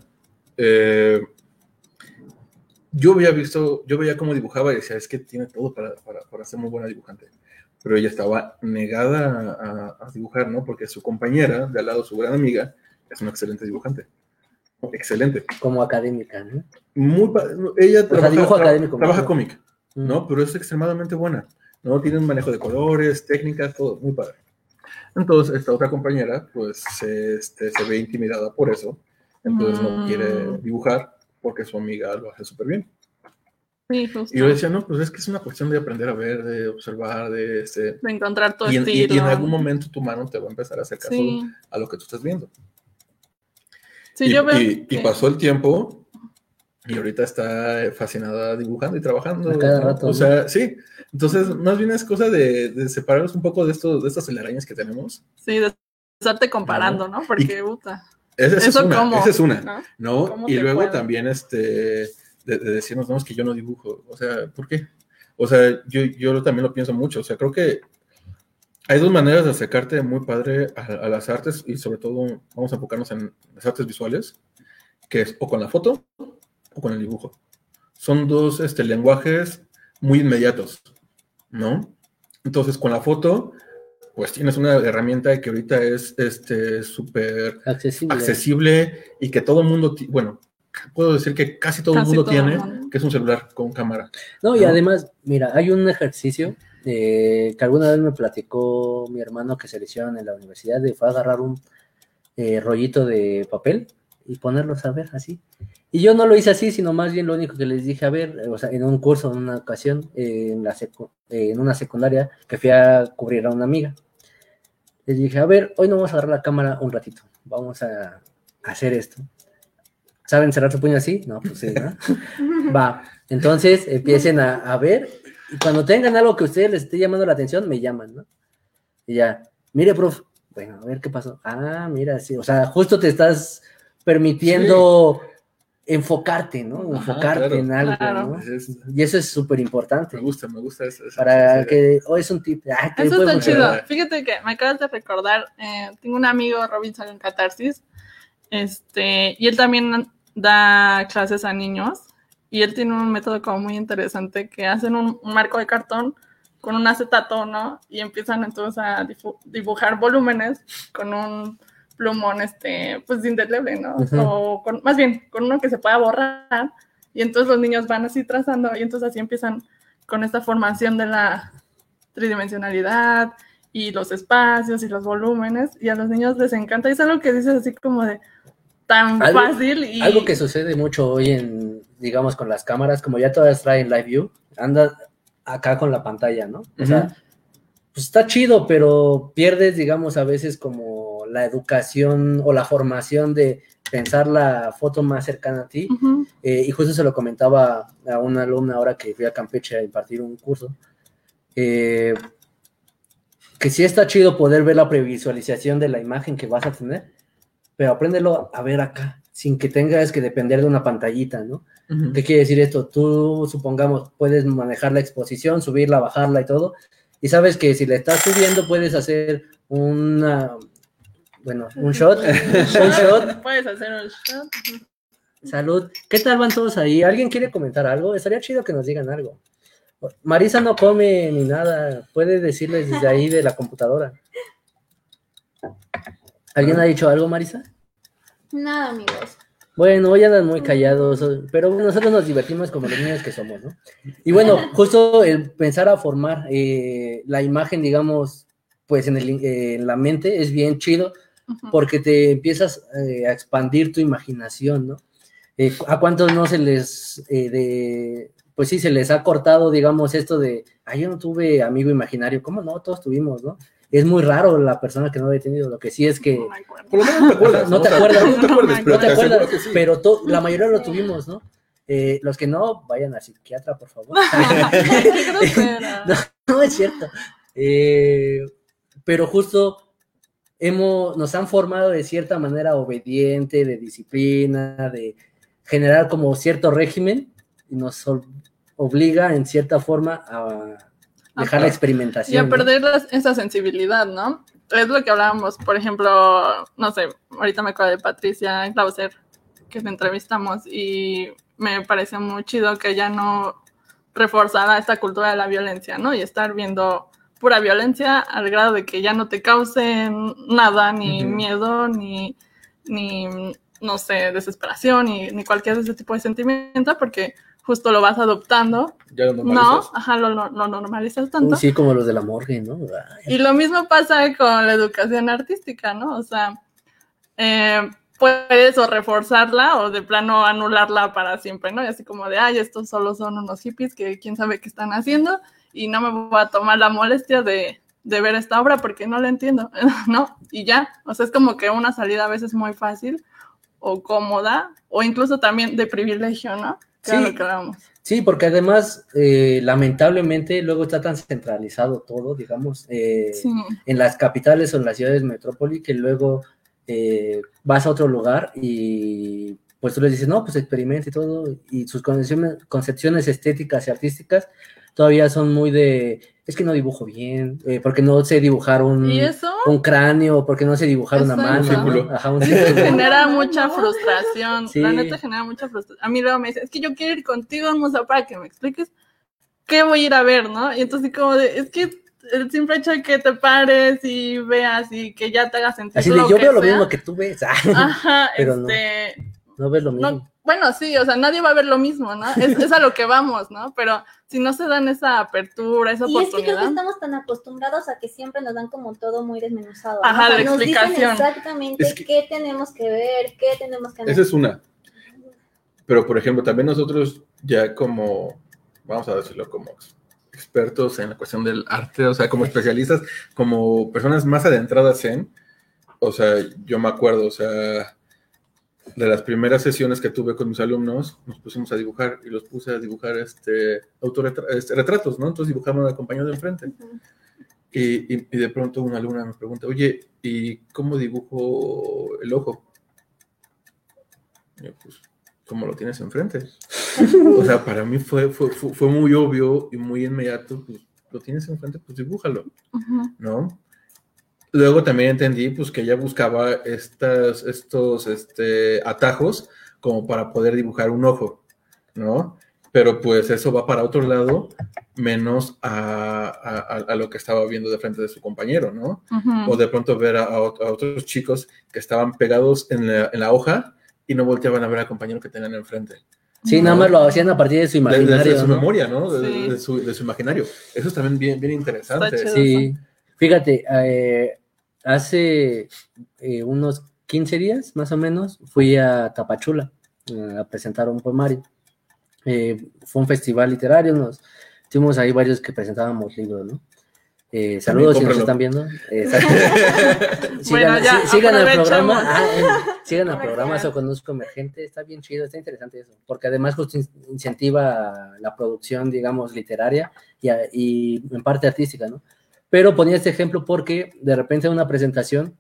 Eh, yo había visto, yo veía cómo dibujaba y decía, es que tiene todo para, para, para ser muy buena dibujante. Pero ella estaba negada a, a dibujar, ¿no? Porque su compañera, de al lado, su gran amiga, es una excelente dibujante. Excelente. Como académica, ¿no? Muy ella trabaja, dibujo tra- académico, trabaja ¿no? cómic, ¿no? Pero es extremadamente buena, ¿no? Tiene un manejo de colores, técnicas, todo, muy padre. Entonces, esta otra compañera, pues, se, este, se ve intimidada por eso, entonces no Mm. quiere dibujar porque su amiga lo hace súper bien. Sí, justo. Y yo decía, no, pues es que es una cuestión de aprender a ver, de observar, de... Este, de encontrar tu y, en, y- en algún momento tu mano te va a empezar a hacer caso Sí, a lo que tú estás viendo. sí y, yo veo. y- y que- pasó el tiempo y ahorita está fascinada dibujando y trabajando. A cada ¿no? rato, O ¿no? sea, sí. Entonces, más bien es cosa de, de separarnos un poco de, estos, de estas telarañas que tenemos. Sí, de estarte comparando, ¿no? Porque, puta. Esa, esa Eso es una. cómo, Esa es una. ¿no? ¿no? ¿Cómo Y luego puede? también este, de, de decirnos, no, es que yo no dibujo. O sea, ¿por qué? O sea, yo, yo también lo pienso mucho. O sea, creo que hay dos maneras de acercarte muy padre a, a las artes y sobre todo vamos a enfocarnos en las artes visuales, que es o con la foto o con el dibujo. Son dos este, lenguajes muy inmediatos, ¿no? Entonces, con la foto, pues tienes una herramienta que ahorita es este súper Accesible. accesible y que todo el mundo, bueno, puedo decir que casi todo el mundo todo tiene, mundo. que es un celular con cámara. No, y ¿no? además, mira, hay un ejercicio eh, que alguna vez me platicó mi hermano que se le hicieron en la universidad, de fue agarrar un eh, rollito de papel y ponerlos a ver así. Y yo no lo hice así, sino más bien lo único que les dije, a ver, o sea, en un curso, en una ocasión, eh, en, la secu- eh, en una secundaria, que fui a cubrir a una amiga. Les dije, a ver, hoy no vamos a agarrar la cámara un ratito, vamos a hacer esto. ¿Saben cerrar su puño así? No, pues sí, ¿no? Va, entonces empiecen a, a ver y cuando tengan algo que a ustedes les esté llamando la atención, me llaman, ¿no? Y ya, mire, prof, bueno, a ver qué pasó. Ah, mira, sí, o sea, justo te estás permitiendo enfocarte, ¿no? Ajá, Enfocarte claro. en algo, Claro. ¿no? Es- es- Y eso es súper importante me gusta, me gusta eso. eso, para sí, que, o es un tip, ah, que Eso está chido. Fíjate que me acabas de recordar, eh, tengo un amigo, Robinson en Catarsis, este, y él también da clases a niños, y él tiene un método como muy interesante que hacen un, un marco de cartón con un acetato, ¿no? Y empiezan entonces a dibujar volúmenes con un plumón, este, pues indeleble, ¿no? O con, más bien, con uno que se pueda borrar, y entonces los niños van así trazando, y entonces así empiezan con esta formación de la tridimensionalidad y los espacios y los volúmenes y a los niños les encanta y es algo que dices así como de tan Algo- fácil y Algo que sucede mucho hoy en, digamos, con las cámaras, como ya todas traen live view, anda acá con la pantalla, ¿no? O sea, pues está chido, pero pierdes, digamos, a veces como la educación o la formación de pensar la foto más cercana a ti. Eh, y justo se lo comentaba a una alumna ahora que fui a Campeche a impartir un curso, eh, que sí está chido poder ver la previsualización de la imagen que vas a tener, pero apréndelo a ver acá, sin que tengas que depender de una pantallita, ¿no? Ujú. ¿Qué quiere decir esto? Tú, supongamos, puedes manejar la exposición, subirla, bajarla y todo, y sabes que si le estás subiendo puedes hacer una, bueno, un shot, un shot, Puedes hacer un shot. salud. ¿Qué tal van todos ahí? ¿Alguien quiere comentar algo? Estaría chido que nos digan algo. Marisa no come ni nada, puede decirles desde ahí de la computadora. ¿Alguien ha dicho algo, Marisa? Nada, amigos. Bueno, hoy andan muy callados, pero nosotros nos divertimos como los niños que somos, ¿no? Y bueno, justo el pensar a formar eh, la imagen, digamos, pues en, el, eh, en la mente es bien chido Porque te empiezas eh, a expandir tu imaginación, ¿no? Eh, ¿A cuántos no se les, eh, de, pues sí, se les ha cortado, digamos, esto de, ah, yo no tuve amigo imaginario, ¿cómo no? Todos tuvimos, ¿no? Es muy raro la persona que no lo ha tenido, lo que sí es que... Por lo menos no te acuerdas. No te acuerdas. No te acuerdas, pero te acuerdas, sí. pero to- la mayoría lo tuvimos, ¿no? Eh, los que no, vayan al psiquiatra, por favor. No. no es cierto. Eh, pero justo hemos, nos han formado de cierta manera obediente, de disciplina, de generar como cierto régimen y nos obliga en cierta forma a dejar la Y experimentación. a ¿no? perder las- esa sensibilidad, ¿no? Es lo que hablábamos, por ejemplo, no sé, ahorita me acuerdo de Patricia Clauser, que la entrevistamos, y me pareció muy chido que ella no reforzara esta cultura de la violencia, ¿no? Y estar viendo pura violencia al grado de que ya no te cause nada, ni miedo, ni, ni, no sé, desesperación, ni, ni cualquier de ese tipo de sentimiento, porque justo lo vas adoptando, Ya lo ¿no? Ajá, lo, lo, lo normalizas tanto. Sí, como los de la morgue, ¿no? Ay, Y lo mismo pasa con la educación artística, ¿no? O sea, eh, puedes o reforzarla o de plano anularla para siempre, ¿no? Y así como de, ay, estos solo son unos hippies que quién sabe qué están haciendo y no me voy a tomar la molestia de, de ver esta obra porque no la entiendo, ¿no? Y ya, o sea, es como que una salida a veces muy fácil o cómoda o incluso también de privilegio, ¿no? Era Sí. que. Sí, porque además, eh, lamentablemente, luego está tan centralizado todo, digamos, eh, Sí. en las capitales o en las ciudades metrópoli, que luego eh, vas a otro lugar y pues tú les dices, no, pues experimenta y todo, y sus concepciones, concepciones estéticas y artísticas todavía son muy de, es que no dibujo bien, eh, porque no sé dibujar un, Y eso un cráneo, porque no sé dibujar una mano, Un. Ajá, un genera No, mucha no. frustración. Sí. La neta genera mucha frustración. A mí luego me dice, es que yo quiero ir contigo al museo para que me expliques qué voy a ir a ver, ¿no? Y entonces como de, es que el simple hecho de que te pares y veas y que ya te hagas sentir Así de, lo yo que veo lo sea". mismo que tú ves, Ajá, Pero este, no ves lo mismo. no, bueno, sí, o sea, nadie va a ver lo mismo, ¿no? Es, es a lo que vamos, ¿no? Pero si no se dan esa apertura, esa Y es que creo que oportunidad. estamos tan acostumbrados a que siempre nos dan como todo muy desmenuzado. ¿no? Ajá, O sea, la nos dicen explicación. exactamente Es que- qué tenemos que ver, qué tenemos que Esa es una. Pero, por ejemplo, también nosotros ya como, vamos a decirlo, como expertos en la cuestión del arte, o sea, como especialistas, como personas más adentradas en, o sea, yo me acuerdo, o sea, de las primeras sesiones que tuve con mis alumnos, nos pusimos a dibujar y los puse a dibujar este, este, retratos, ¿no? Entonces dibujaban al compañero de enfrente. Y, y- y de pronto una alumna me pregunta, oye, ¿y cómo dibujo el ojo? Y yo, pues, ¿cómo lo tienes enfrente? O sea, para mí fue, fue, fue, muy obvio y muy inmediato, pues, lo tienes enfrente, pues dibújalo, Ujú. ¿no? Luego también entendí, pues, que ella buscaba estas, estos este, atajos como para poder dibujar un ojo, ¿no? Pero pues eso va para otro lado, menos a, a- lo que estaba viendo de frente de su compañero, ¿no? O de pronto ver a, a ot- a otros chicos que estaban pegados en la, en la hoja y no volteaban a ver al compañero que tenían enfrente. Sí, nada más lo hacían a partir de su De, imaginario. de su ¿no? memoria, ¿no? De, Sí. de su, de su imaginario. Eso es también bien, bien interesante. Sí, fíjate, eh, hace eh, unos 15 días más o menos fui a Tapachula eh, a presentar un poemario. Eh, fue un festival literario, nos tuvimos ahí varios que presentábamos libros, ¿no? Eh, saludos si nos están viendo. Eh, sigan, Bueno, ya, sí- sigan el programa. ah, eh, sigan el programa Soconusco Emergente. Está bien chido, está interesante eso. Porque además justo in- incentiva la producción, digamos, literaria y en parte artística, ¿no? Pero ponía este ejemplo porque de repente en una presentación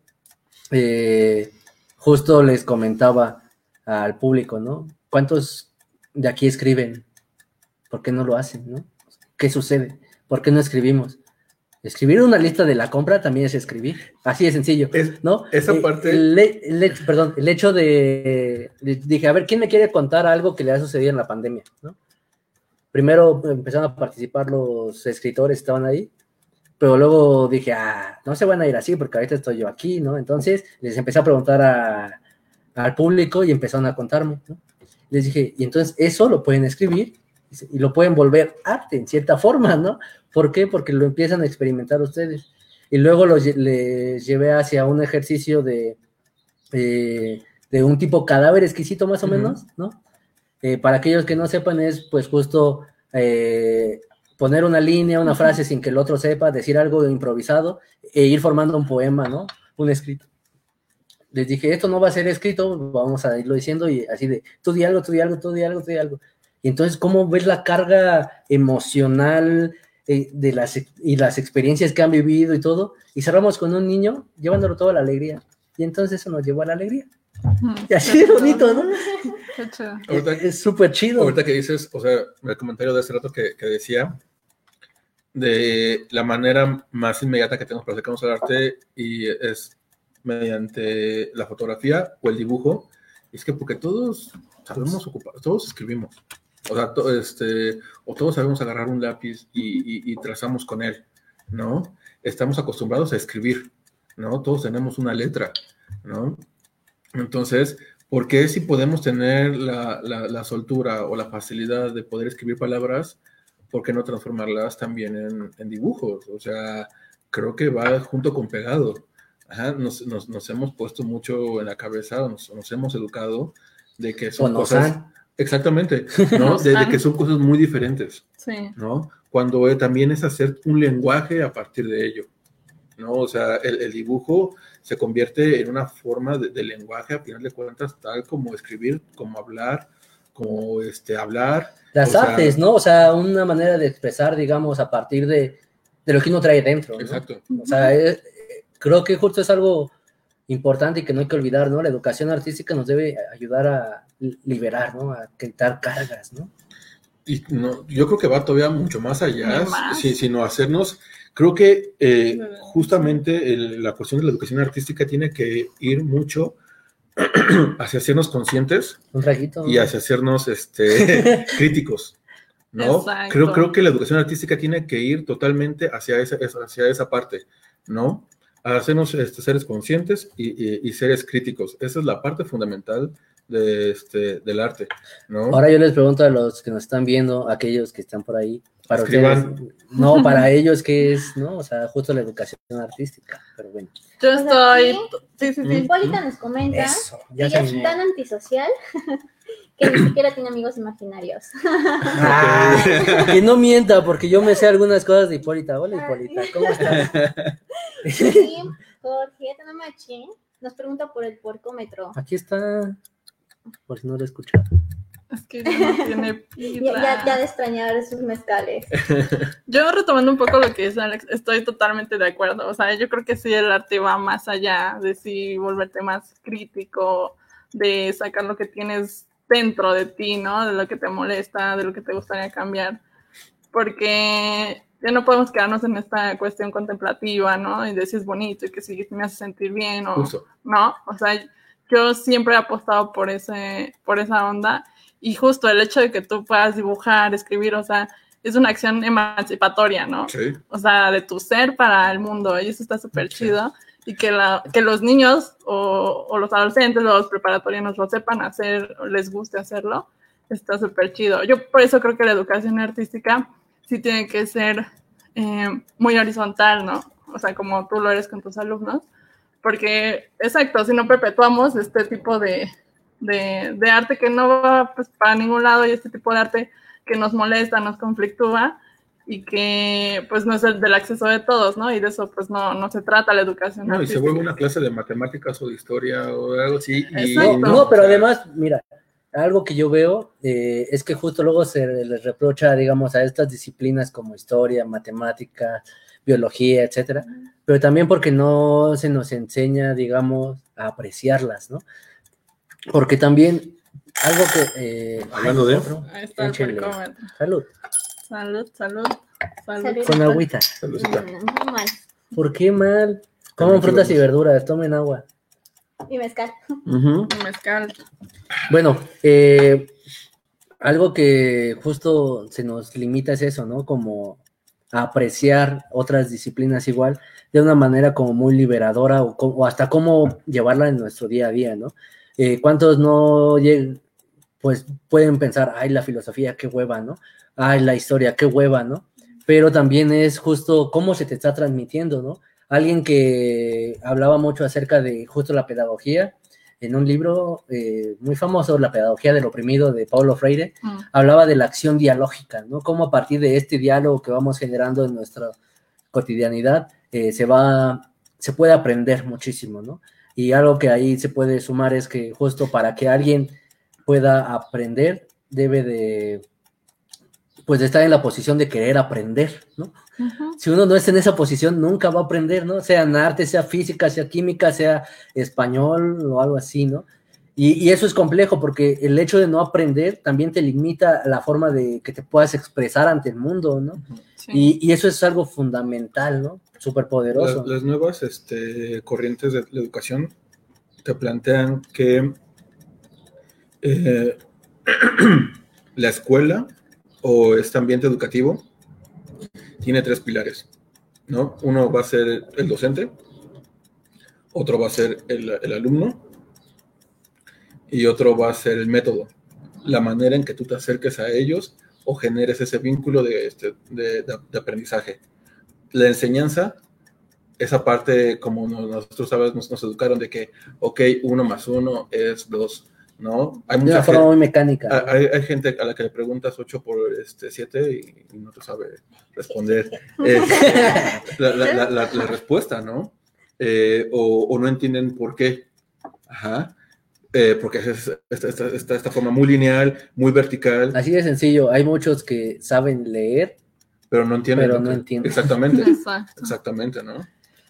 eh, justo les comentaba al público, ¿no? ¿Cuántos de aquí escriben? ¿Por qué no lo hacen, no? ¿Qué sucede? ¿Por qué no escribimos? Escribir una lista de la compra también es escribir, así de sencillo, Es- ¿no? esa Eh, parte- el, perdón, el hecho de, de- dije, a ver, ¿quién me quiere contar algo que le ha sucedido en la pandemia, ¿no? Primero empezaron a participar los escritores, estaban ahí, pero luego dije, ah, no se van a ir así porque ahorita estoy yo aquí, ¿no? Entonces les empecé a preguntar a- al público y empezaron a contarme, ¿no? Les dije, y entonces eso lo pueden escribir y lo pueden volver arte en cierta forma, ¿no? ¿Por qué? Porque lo empiezan a experimentar ustedes. Y luego los les llevé hacia un ejercicio de, eh, de un tipo cadáver exquisito más o menos, ¿no? Eh, para aquellos que no sepan es pues justo eh, poner una línea, una frase sin que el otro sepa, decir algo improvisado e ir formando un poema, ¿no? Un escrito. Les dije, esto no va a ser escrito, vamos a irlo diciendo y así de, tú di algo, tú di algo, tú di algo, tú di algo. Y entonces, ¿cómo ves la carga emocional eh, de las, y las experiencias que han vivido y todo? Y cerramos con un niño llevándolo toda la alegría. Y entonces eso nos llevó a la alegría. Y así de bonito, ¿no? Qué chido. Ahorita- Es- Es súper chido. Ahorita que dices, o sea, el comentario de hace rato que, que decía, de la manera más inmediata que tenemos para acercarnos al arte y es mediante la fotografía o el dibujo, es que porque todos sabemos ocupar, todos escribimos, o sea, to- este, o todos sabemos agarrar un lápiz y, y- y trazamos con él, ¿no? Estamos acostumbrados a escribir, ¿no? Todos tenemos una letra, ¿no? Entonces, ¿por qué si podemos tener la, la- la soltura o la facilidad de poder escribir palabras, por qué no transformarlas también en, en dibujos? O sea, creo que va junto con pegado. Ajá, nos, nos- nos hemos puesto mucho en la cabeza, nos, nos hemos educado de que son cosas... han. Exactamente, ¿no? De, de que son cosas muy diferentes. Sí. ¿no? Cuando eh, también es hacer un lenguaje a partir de ello, ¿no? O sea, el, el dibujo se convierte en una forma de, de lenguaje, a final de cuentas, tal como escribir, como hablar, como este, hablar. Las o sea, artes, ¿no? O sea, una manera de expresar, digamos, a partir de, de lo que uno trae dentro. ¿no? Exacto. O sea, eh, creo que justo es algo importante y que no hay que olvidar, ¿no? La educación artística nos debe ayudar a li- liberar, ¿no? A quitar cargas, ¿no? Y no, yo creo que va todavía mucho más allá, sino hacernos, creo que eh, justamente el- la cuestión de la educación artística tiene que ir mucho hacia hacernos conscientes Un traguito. y hacia hacernos este, críticos. ¿no? Exacto. Creo, creo que la educación artística tiene que ir totalmente hacia esa, esa- hacia esa parte, ¿no? A hacernos este, seres conscientes y, y- y seres críticos. Esa es la parte fundamental de, este, del arte, ¿no? Ahora yo les pregunto a los que nos están viendo, aquellos que están por ahí, para Escriban. ustedes, no, para ellos, ¿qué es, no? O sea, justo la educación artística, pero bueno. Yo Pues estoy. Sí, sí, sí. Mm. Hipólita nos comenta Eso, que ya ella se es tan antisocial que ni siquiera tiene amigos imaginarios. Ah, que no mienta, porque yo me sé algunas cosas de Hipólita. Hola, Hipólita, ¿cómo estás? Y Jorge Tanamachi nos pregunta por el porcómetro. Aquí está, por si no lo he escuchado. Es que ya no tiene Ya, ya, ya de extrañar sus mezcales. Yo retomando un poco lo que dice Alex, estoy totalmente de acuerdo. O sea, yo creo que sí el arte va más allá de sí volverte más crítico, de sacar lo que tienes dentro de ti, ¿no? De lo que te molesta, de lo que te gustaría cambiar. Porque ya no podemos quedarnos en esta cuestión contemplativa, ¿no? Y de si es bonito y que si me hace sentir bien o Justo. ¿no? O sea, yo siempre he apostado por ese, por esa onda. Y justo el hecho de que tú puedas dibujar, escribir, o sea, es una acción emancipatoria, ¿no? Sí. O sea, de tu ser para el mundo. Y eso está súper chido. Y que, la, que los niños o, o los adolescentes los preparatorianos lo sepan hacer, o les guste hacerlo, está súper chido. Yo por eso creo que la educación artística sí tiene que ser eh, muy horizontal, ¿no? O sea, como tú lo eres con tus alumnos. Porque, exacto, si no perpetuamos este tipo de, de, de arte que no va pues, para ningún lado y este tipo de arte que nos molesta, nos conflictúa y que pues no es el del acceso de todos, ¿no? Y de eso pues no, no se trata la educación. No, y se vuelve una clase de matemáticas o de historia o algo así. Y, Exacto. No, pero o sea, además, mira, algo que yo veo eh, es que justo luego se les reprocha, digamos, a estas disciplinas como historia, matemática, biología, etcétera, pero también porque no se nos enseña, digamos, a apreciarlas, ¿no? Porque también algo que... eh, Hablando de- otro, Ahí está el échenle. percómetro. Salud. Salud, salud. Salud. Salud. Con agüita. Saludcita. Mm, mal. ¿Por qué mal? Coman frutas y verduras, tomen agua. Y mezcal. Ujú. Mezcal. Bueno, eh, algo que justo se nos limita es eso, ¿no? Como apreciar otras disciplinas igual de una manera como muy liberadora o, hasta cómo llevarla en nuestro día a día, ¿no? Eh, ¿Cuántos no lleg- pues pueden pensar, ay, la filosofía, qué hueva, ¿no? Ay, la historia, qué hueva, ¿no? Pero también es justo cómo se te está transmitiendo, ¿no? Alguien que hablaba mucho acerca de justo la pedagogía, en un libro eh, muy famoso, La pedagogía del oprimido de Paulo Freire, Mm. hablaba de la acción dialógica, ¿no? Cómo a partir de este diálogo que vamos generando en nuestra cotidianidad eh, se va, se puede aprender muchísimo, ¿no? Y algo que ahí se puede sumar es que justo para que alguien pueda aprender, debe de, pues de estar en la posición de querer aprender, ¿no? Si uno no está en esa posición, nunca va a aprender, ¿no? Sea en arte, sea física, sea química, sea español o algo así, ¿no? Y, y eso es complejo porque el hecho de no aprender también te limita la forma de que te puedas expresar ante el mundo, ¿no? Sí. Y, y eso es algo fundamental, ¿no? Súper poderoso. Las, las nuevas este, corrientes de la educación te plantean que eh, la escuela o este ambiente educativo tiene tres pilares, ¿no? Uno va a ser el docente, otro va a ser el, alumno y otro va a ser el método, la manera en que tú te acerques a ellos o generes ese vínculo de, este, de- aprendizaje. La enseñanza, esa parte como nos- nosotros sabes, nos, nos educaron de que, ok, uno más uno es dos, ¿no? Hay de mucha una forma gente- muy mecánica. hay, hay gente a la que le preguntas 8 por este 7 y, y no te sabe responder eh, la, la- la- la- la respuesta, ¿no? Eh, o, o no entienden por qué. Ajá. Eh, porque es esta, esta- esta- esta forma muy lineal, muy vertical, Así de sencillo. Hay muchos que saben leer, pero no entienden. Pero no entienden. Exactamente, Exacto. exactamente, ¿no?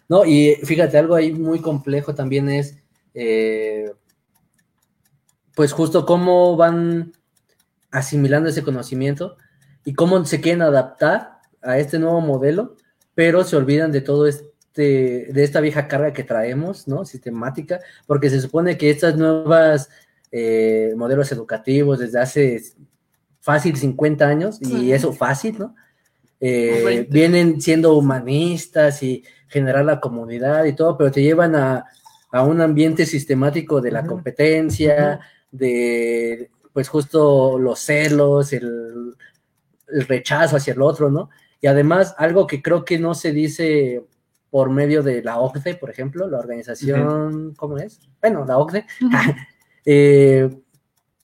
¿no? Y fíjate, algo ahí muy complejo también es, eh, pues justo cómo van asimilando ese conocimiento y cómo se quieren adaptar a este nuevo modelo, pero se olvidan de todo este, de esta vieja carga que traemos, ¿no? Sistemática, porque se supone que estas nuevas eh, modelos educativos desde hace fácil 50 años, y Sí. eso fácil, ¿no? Eh, O 20. vienen siendo humanistas y generar la comunidad y todo, pero te llevan a, a un ambiente sistemático de la competencia, de pues justo los celos, el, el rechazo hacia el otro, ¿no? Y además, algo que creo que no se dice por medio de la OCDE, por ejemplo, la organización, ¿cómo es? Bueno, la OCDE, eh,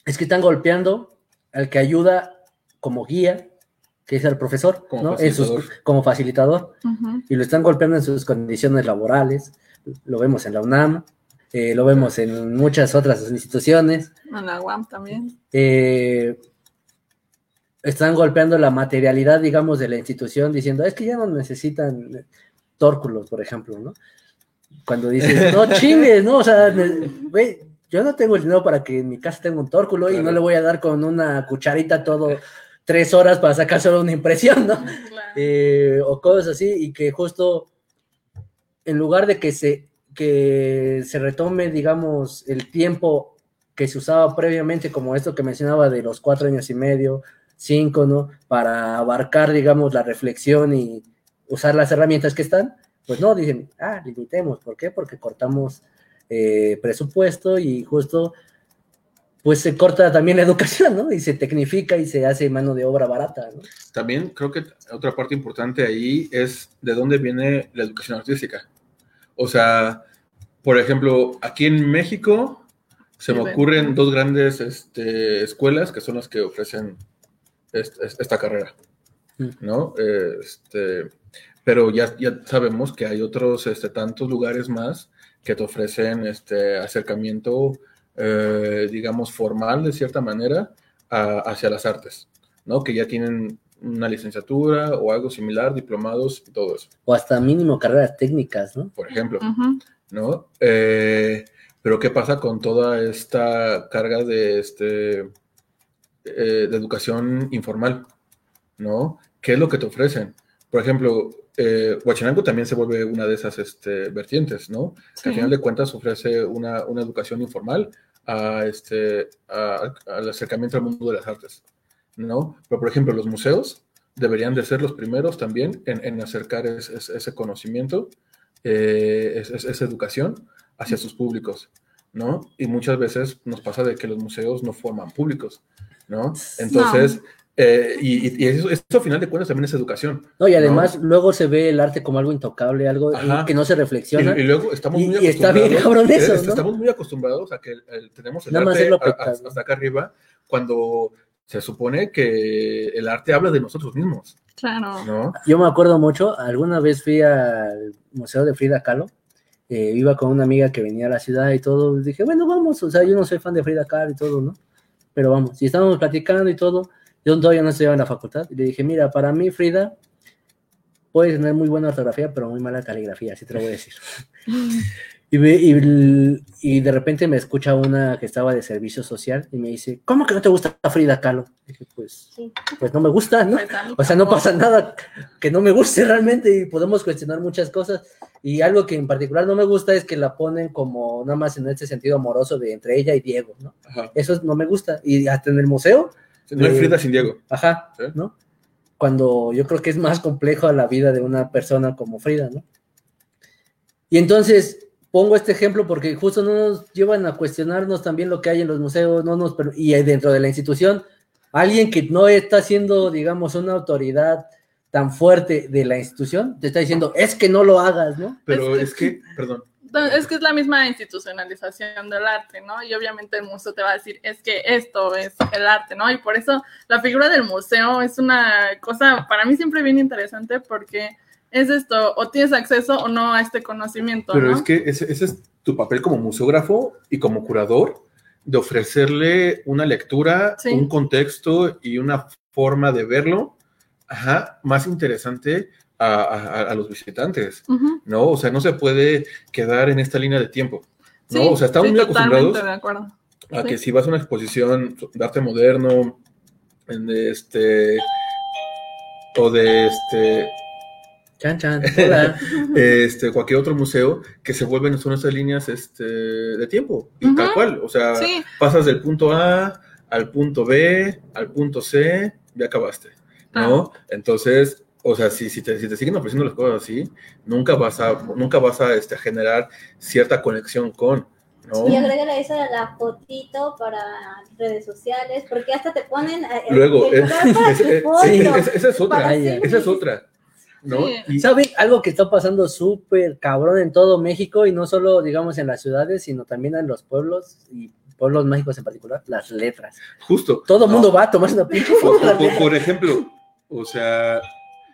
es que están golpeando al que ayuda como guía, que es el profesor, Como ¿no? Sus- facilitador. como facilitador, y lo están golpeando en sus condiciones laborales, lo vemos en la UNAM, eh, lo vemos en muchas otras instituciones, En la UAM también. eh, están golpeando la materialidad, digamos, de la institución, diciendo, es que ya no necesitan tórculos, por ejemplo, ¿no? Cuando dices, no chingues, ¿no? O sea, güey, yo no tengo el dinero para que en mi casa tenga un tórculo y no Claro. le voy a dar con una cucharita todo tres horas para sacar solo una impresión, ¿no? Claro. eh, o cosas así, y que justo en lugar de que se, que se retome, digamos, el tiempo que se usaba previamente, como esto que mencionaba de los cuatro años y medio, cinco, ¿no? Para abarcar, digamos, la reflexión y usar las herramientas que están, pues no, dicen, ah, limitemos, ¿por qué? Porque cortamos eh, presupuesto y justo, pues se corta también la educación, ¿no? Y se tecnifica y se hace mano de obra barata, ¿no? También creo que otra parte importante ahí es de dónde viene la educación artística. O sea, por ejemplo, aquí en México se me ocurren dos grandes este, escuelas que son las que ofrecen est- est- esta carrera, Mm. ¿no? Este, pero ya, ya sabemos que hay otros este, tantos lugares más que te ofrecen este acercamiento, eh, digamos, formal de cierta manera a- hacia las artes, ¿no? Que ya tienen una licenciatura o algo similar, diplomados y todo eso, O hasta mínimo carreras técnicas, ¿no? por ejemplo. ¿no? Eh, pero ¿qué pasa con toda esta carga de, este, eh, de educación informal, ¿no? ¿Qué es lo que te ofrecen? Por ejemplo, eh, Huachinango también se vuelve una de esas este, vertientes, ¿no? Que al final de cuentas ofrece una, una educación informal a este, a- al acercamiento al mundo de las artes, ¿no? Pero, por ejemplo, los museos deberían de ser los primeros también en, en acercar es- es- ese conocimiento, eh, es- es- esa educación hacia sus públicos, ¿no? Y muchas veces nos pasa de que los museos no forman públicos, ¿no? Entonces, eh, y, y- eso, eso al final de cuentas también es educación. No, y además luego se ve el arte como algo intocable, algo Ajá. que no se reflexiona. Y, y luego estamos muy y está bien acostumbrados- cabrón eso, eh, ¿no? Estamos muy acostumbrados a que el- el- tenemos el Nada arte a- a- hasta acá arriba, cuando se supone que el arte habla de nosotros mismos, Claro. ¿no? Yo me acuerdo mucho, alguna vez fui al Museo de Frida Kahlo, eh, iba con una amiga que venía a la ciudad y todo, y dije, bueno, vamos, o sea, yo no soy fan de Frida Kahlo y todo, ¿no? Pero vamos, y estábamos platicando y todo, yo todavía no estudiaba en la facultad, y le dije, mira, para mí Frida puede tener muy buena ortografía, pero muy mala caligrafía, así te lo voy a decir. Y, y, y de repente me escucha una que estaba de servicio social y me dice, ¿cómo que no te gusta Frida Kahlo? Dije, pues, Sí. pues no me gusta, ¿no? Pues, O sea, no pasa nada que no me guste realmente y podemos cuestionar muchas cosas. Y algo que en particular no me gusta es que la ponen como nada más en este sentido amoroso de entre ella y Diego, ¿no? Ajá. Eso no me gusta. Y hasta en el museo, No hay Eh, Frida sin Diego. ajá, ¿Sí? ¿no? Cuando yo creo que es más complejo la vida de una persona como Frida, ¿no? Y entonces pongo este ejemplo porque justo no nos llevan a cuestionarnos también lo que hay en los museos, no nos y dentro de la institución, alguien que no está siendo, digamos, una autoridad tan fuerte de la institución, te está diciendo, es que no lo hagas, ¿no? Pero Es es que- que, perdón, Es que es la misma institucionalización del arte, ¿no? Y obviamente el museo te va a decir, es que esto es el arte, ¿no? Y por eso la figura del museo es una cosa para mí siempre bien interesante porque es esto, o tienes acceso o no a este conocimiento, pero ¿no? es que ese, ese es tu papel como museógrafo y como curador de ofrecerle una lectura, Sí. un contexto y una forma de verlo ajá, más interesante a, a- a los visitantes. ¿no? O sea, no se puede quedar en esta línea de tiempo, ¿no? Sí, o sea, estamos sí, muy acostumbrados a que si vas a una exposición de arte moderno, en este, o de este, Chan, chan. Hola. este, cualquier otro museo, que se vuelven son esas líneas este, de tiempo, y tal cual, o sea, Sí, pasas del punto A al punto B, al punto C, ya acabaste, ¿no? Entonces, o sea, si, si, te, si te siguen ofreciendo las cosas así, nunca vas a, nunca vas a este, generar cierta conexión con, ¿no? Y agrégale eso a la fotito para redes sociales, porque hasta te ponen eh, Luego, sí, esa es otra, esa es otra, ¿no? Sí. Y- ¿Saben algo que está pasando súper cabrón en todo México y no solo, digamos, en las ciudades, sino también en los pueblos y pueblos mágicos en particular? Las letras. Justo. Todo el No, mundo va a tomarse una pinche Por, ejemplo, o sea,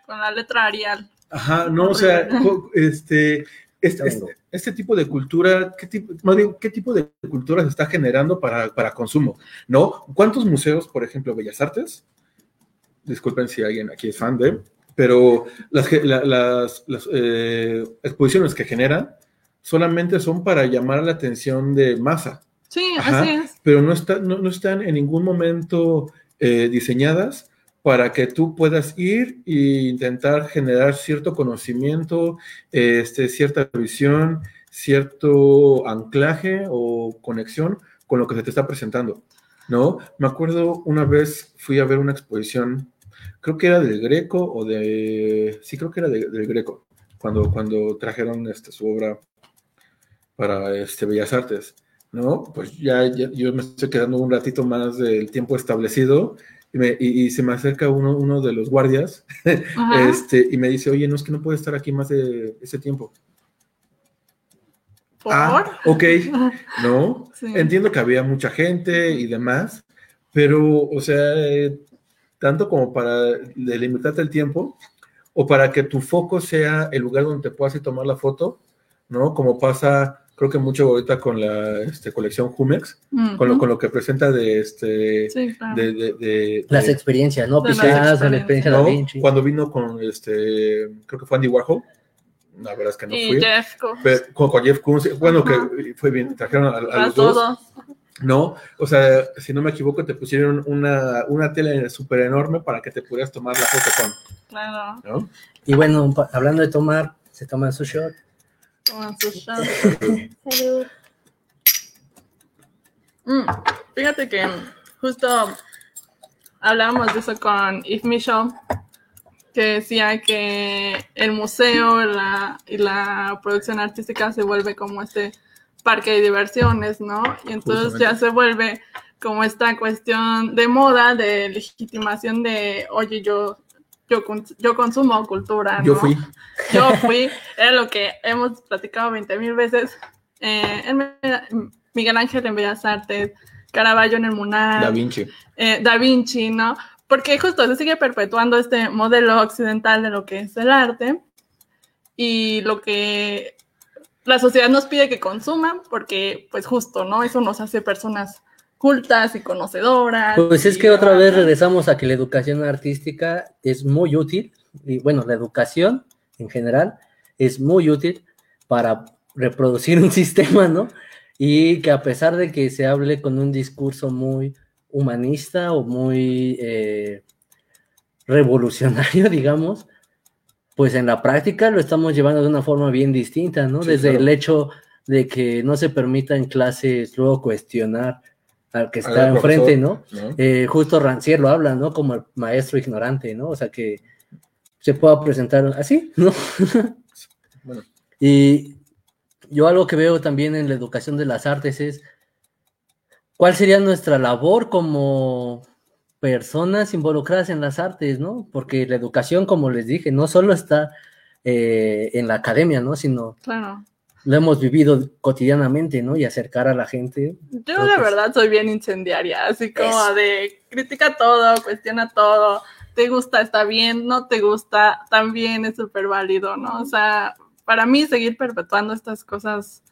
con la letra Arial. ajá, no, o sea, este, este, este, este tipo de cultura, ¿qué tipo, más bien, ¿qué tipo de cultura se está generando para, para consumo? ¿No? ¿Cuántos museos, por ejemplo, Bellas Artes? Disculpen si alguien aquí es fan de, pero las, ge- la- las, las, eh, exposiciones que generan solamente son para llamar la atención de masa. Sí, Ajá. así es. pero no, está, no, no están en ningún momento eh, diseñadas para que tú puedas ir e intentar generar cierto conocimiento, este, cierta visión, cierto anclaje o conexión con lo que se te está presentando, ¿no? Me acuerdo una vez fui a ver una exposición, creo que era del Greco o de... Sí, creo que era de- del Greco, cuando, cuando trajeron este, su obra para este, Bellas Artes. ¿no? Pues ya, ya- yo me estoy quedando un ratito más del tiempo establecido y, me- y- y se me acerca uno, uno de los guardias Ajá. este, y me dice, oye, no es que no puede estar aquí más de ese tiempo. ¿Por? Ah, ok, ¿no? Sí. Entiendo que había mucha gente y demás, pero, o sea, eh, tanto como para delimitarte el tiempo o para que tu foco sea el lugar donde te puedas ir tomar la foto, ¿no? Como pasa, creo que mucho ahorita con la este, colección Jumex, con, lo, con lo que presenta de este... Sí, claro. De, de- de- Las de- experiencias, ¿no? De las Picasso, la experiencia de ¿no? Da Vinci. Cuando vino con este, creo que fue Andy Warhol, la verdad es que no y fui. Jeff Koons. Pero con, con Jeff Koons, bueno, que fue bien, trajeron a, a a los dos. todos. ¿No? O sea, si no me equivoco, te pusieron una, una tela súper enorme para que te pudieras tomar la foto con, Claro. ¿no? Y bueno, hablando de tomar, se toman su shot. Toman sus shots. Salud. Mm, Fíjate que justo hablábamos de eso con Yves Michaud, que decía que el museo la- y la producción artística se vuelve como este parque de diversiones, ¿no? Y entonces Justamente. ya se vuelve como esta cuestión de moda, de legitimación de, oye, yo, yo, yo consumo cultura, Yo ¿no? fui. Yo fui, era lo que hemos platicado 20 mil veces. Eh, en Miguel Ángel en Bellas Artes, Caravaggio en el Munar, Da Vinci. eh, Da Vinci, ¿no? Porque justo se sigue perpetuando este modelo occidental de lo que es el arte y lo que la sociedad nos pide que consuman, porque pues justo, ¿no? Eso nos hace personas cultas y conocedoras. Pues es que otra vez regresamos a que la educación artística es muy útil, y bueno, la educación en general es muy útil para reproducir un sistema, ¿no? Y que a pesar de que se hable con un discurso muy humanista o muy eh, revolucionario, digamos, pues en la práctica lo estamos llevando de una forma bien distinta, ¿no? Sí, Desde claro. el hecho de que no se permita en clases luego cuestionar al que está enfrente, ¿no? ¿no? Eh, justo Rancière lo habla, ¿no? Como el maestro ignorante, ¿no? O sea, que se pueda presentar así, ¿no? Bueno, Y yo algo que veo también en la educación de las artes es cuál sería nuestra labor como personas involucradas en las artes, ¿no? Porque la educación, como les dije, no solo está eh, en la academia, ¿no? Sino Claro. lo hemos vivido cotidianamente, ¿no? Y acercar a la gente. Yo la verdad soy bien incendiaria, así como de critica todo, cuestiona todo, te gusta, está bien, no te gusta, también es súper válido, ¿no? O sea, para mí seguir perpetuando estas cosas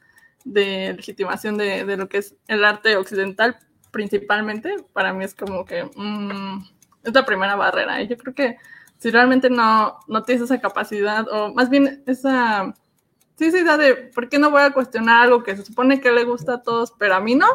de legitimación de, de lo que es el arte occidental principalmente, para mí es como que mm, es la primera barrera. Y yo creo que si realmente no, no tienes esa capacidad, o más bien esa sí, de, ¿por qué no voy a cuestionar algo que se supone que le gusta a todos, pero a mí no?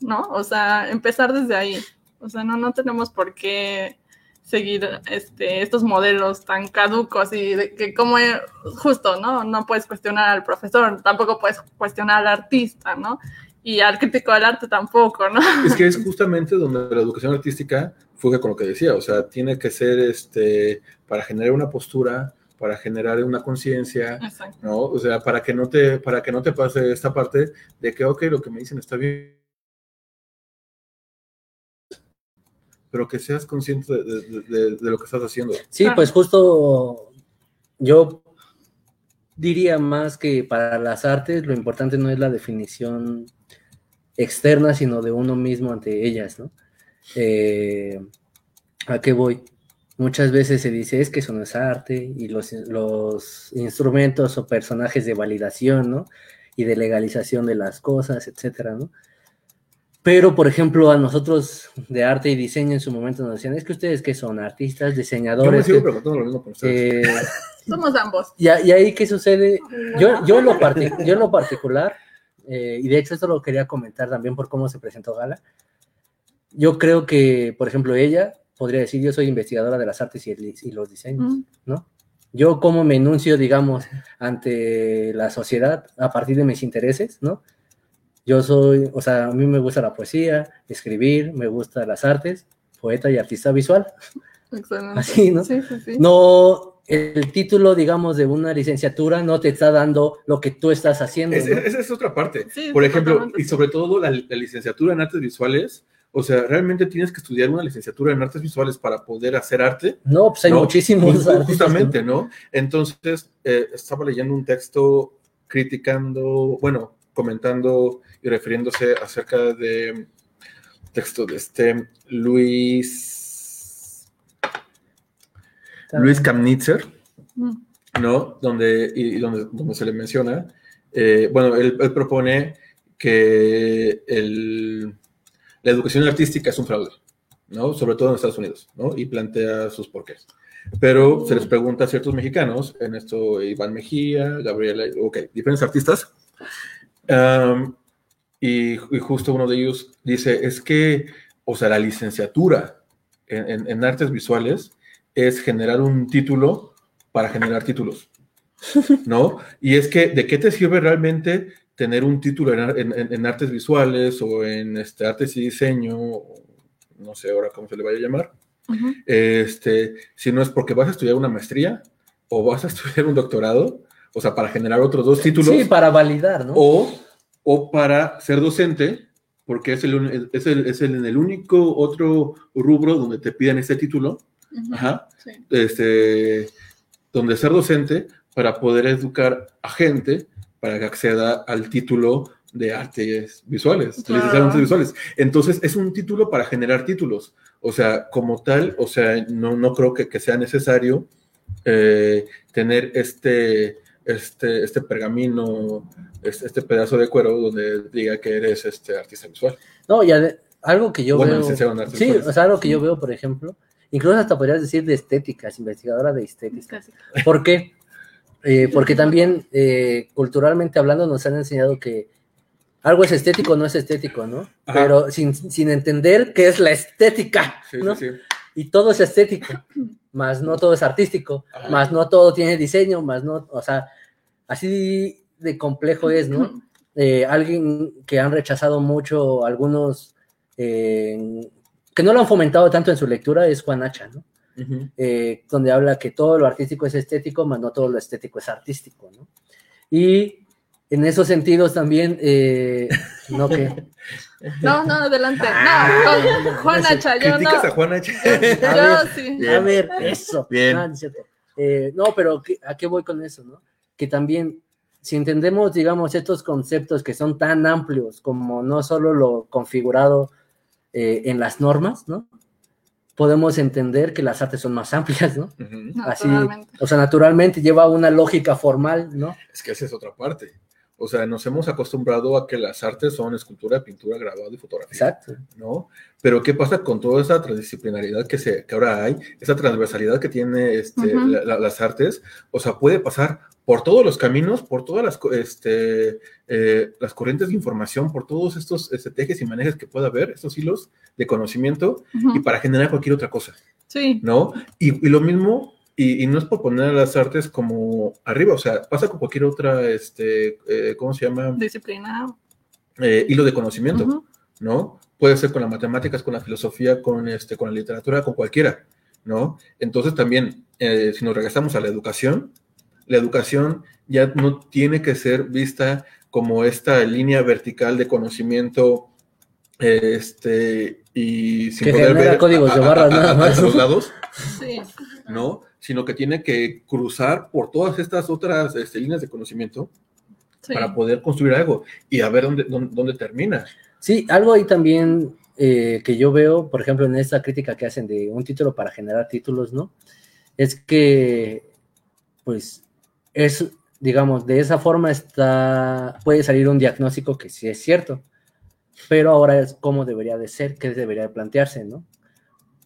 ¿No? O sea, empezar desde ahí. O sea, no, no tenemos por qué seguir este, estos modelos tan caducos y de que como eh, justo, ¿no? No puedes cuestionar al profesor, tampoco puedes cuestionar al artista, ¿no? Y al crítico del arte tampoco, ¿no? Es que es justamente donde la educación artística fuga con lo que decía, o sea, tiene que ser este para generar una postura, para generar una conciencia, Exacto. ¿no? O sea, para que no te para que no te pase esta parte de que ok, lo que me dicen está bien, pero que seas consciente de, de- de- de lo que estás haciendo. Sí, pues justo yo diría más que para las artes lo importante no es la definición externa, sino de uno mismo ante ellas, ¿no? Eh, ¿A qué voy? Muchas veces se dice es que eso no es arte y los, los instrumentos o personajes de validación, ¿no? Y de legalización de las cosas, etcétera, ¿no? Pero, por ejemplo, a nosotros de arte y diseño en su momento nos decían, es que ustedes que son artistas, Yo me diseñadores. sigo que- lo mismo eh, Somos ambos. y, y ahí qué sucede, yo, yo, lo yo en lo particular, eh, y de hecho esto lo quería comentar también por cómo se presentó Gala, yo creo que, por ejemplo, ella podría decir, yo soy investigadora de las artes y, el- y los diseños, Mm. ¿no? Yo cómo me enuncio, digamos, ante la sociedad a partir de mis intereses, ¿no? Yo soy, o sea, a mí me gusta la poesía, escribir, me gustan las artes, poeta y artista visual. Excelente. Así, ¿no? Sí, sí, sí. No, el título, digamos, de una licenciatura no te está dando lo que tú estás haciendo. Es- ¿no? Esa es otra parte. Sí, Por ejemplo, y sobre todo la, la licenciatura en artes visuales, o sea, realmente tienes que estudiar una licenciatura en artes visuales para poder hacer arte. No, pues hay ¿no? muchísimos Justamente, ¿no? Entonces, eh, estaba leyendo un texto criticando, bueno, comentando y refiriéndose acerca de texto de este Luis Luis Kamnitzer, Mm. ¿no? Donde, y, y donde, donde se le menciona, eh, bueno, él, él propone que el- la educación artística es un fraude, ¿no? Sobre todo en Estados Unidos, ¿no? Y plantea sus porqués. Pero se les pregunta a ciertos mexicanos, en esto Iván Mejía, Gabriela, ok, diferentes artistas, um, y, y justo uno de ellos dice, es que, o sea, la licenciatura en, en- en artes visuales es generar un título para generar títulos, ¿no? Y es que, ¿de qué te sirve realmente tener un título en, en- en- artes visuales o en este, artes y diseño, no sé ahora cómo se le vaya a llamar? Este, si no es porque vas a estudiar una maestría o vas a estudiar un doctorado, o sea, para generar otros dos títulos, Sí, para validar, ¿no? o, o para ser docente, porque es el, es, el, es el, el único otro rubro donde te piden este título, Ujú. ajá, Sí. este, donde ser docente para poder educar a gente para que acceda al título de artes visuales, Claro. licenciado en artes visuales. Entonces, es un título para generar títulos. O sea, como tal, o sea, no, no creo que, que sea necesario eh, tener este, este, este pergamino, este, este pedazo de cuero donde diga que eres este artista visual. No, y ade- algo que yo Bueno, veo. licenciado en artes Sí, visuales. o sea, algo que yo veo, por ejemplo, incluso hasta podrías decir de estética, es investigadora de estética. ¿Por qué? Eh, porque también eh, culturalmente hablando nos han enseñado que algo es estético no es estético, ¿no? Ajá. Pero sin, sin entender qué es la estética, Sí, ¿no? sí, sí. Y todo es estético, más no todo es artístico, Ajá. más no todo tiene diseño, más no, o sea, así de complejo es, ¿no? Eh, alguien que han rechazado mucho algunos, eh, que no lo han fomentado tanto en su lectura es Juan Hacha, ¿no? Eh, donde habla que todo lo artístico es estético, más no todo lo estético es artístico, ¿no? Y en esos sentidos también, eh, no que... No, no, adelante. Ah, No, con Juan Hacha, yo no. Criticas a Juana H. Yo sí. Bien. A ver, eso. Bien. Ah, no es. Eh, no, pero ¿qué- ¿a qué voy con eso, no? Que también, si entendemos, digamos, estos conceptos que son tan amplios como no solo lo configurado eh, en las normas, ¿no? Podemos entender que las artes son más amplias, ¿no? Así, o sea, naturalmente lleva una lógica formal, ¿no? Es que esa es otra parte. O sea, nos hemos acostumbrado a que las artes son escultura, pintura, grabado y fotografía, Exacto. ¿no? Pero ¿qué pasa con toda esa transdisciplinaridad que, se, que ahora hay, esa transversalidad que tiene este, Ujú. la- la- las artes? O sea, puede pasar por todos los caminos, por todas las, este, eh, las corrientes de información, por todos estos este, tejes y manejes que pueda haber, estos hilos de conocimiento, Ujú. y para generar cualquier otra cosa. Sí. ¿no? Y, y lo mismo, y, y no es por poner a las artes como arriba, o sea, pasa con cualquier otra, este, eh, ¿cómo se llama? Disciplina. Eh, hilo de conocimiento. ¿no? Puede ser con las matemáticas, con la filosofía, con, este, con la literatura, con cualquiera, ¿no? Entonces también, eh, si nos regresamos a la educación, la educación ya no tiene que ser vista como esta línea vertical de conocimiento, este, y sin Que poder ver códigos a- de a- barras a- a- nada a más. los lados, Sí. ¿no? Sino que tiene que cruzar por todas estas otras este, líneas de conocimiento Sí. para poder construir algo y a ver dónde, dónde, dónde termina. Sí, algo ahí también eh, que yo veo, por ejemplo, en esta crítica que hacen de un título para generar títulos, ¿no? Es que, pues, es, digamos, de esa forma está, puede salir un diagnóstico que sí es cierto, pero ahora es cómo debería de ser, qué debería de plantearse, ¿no?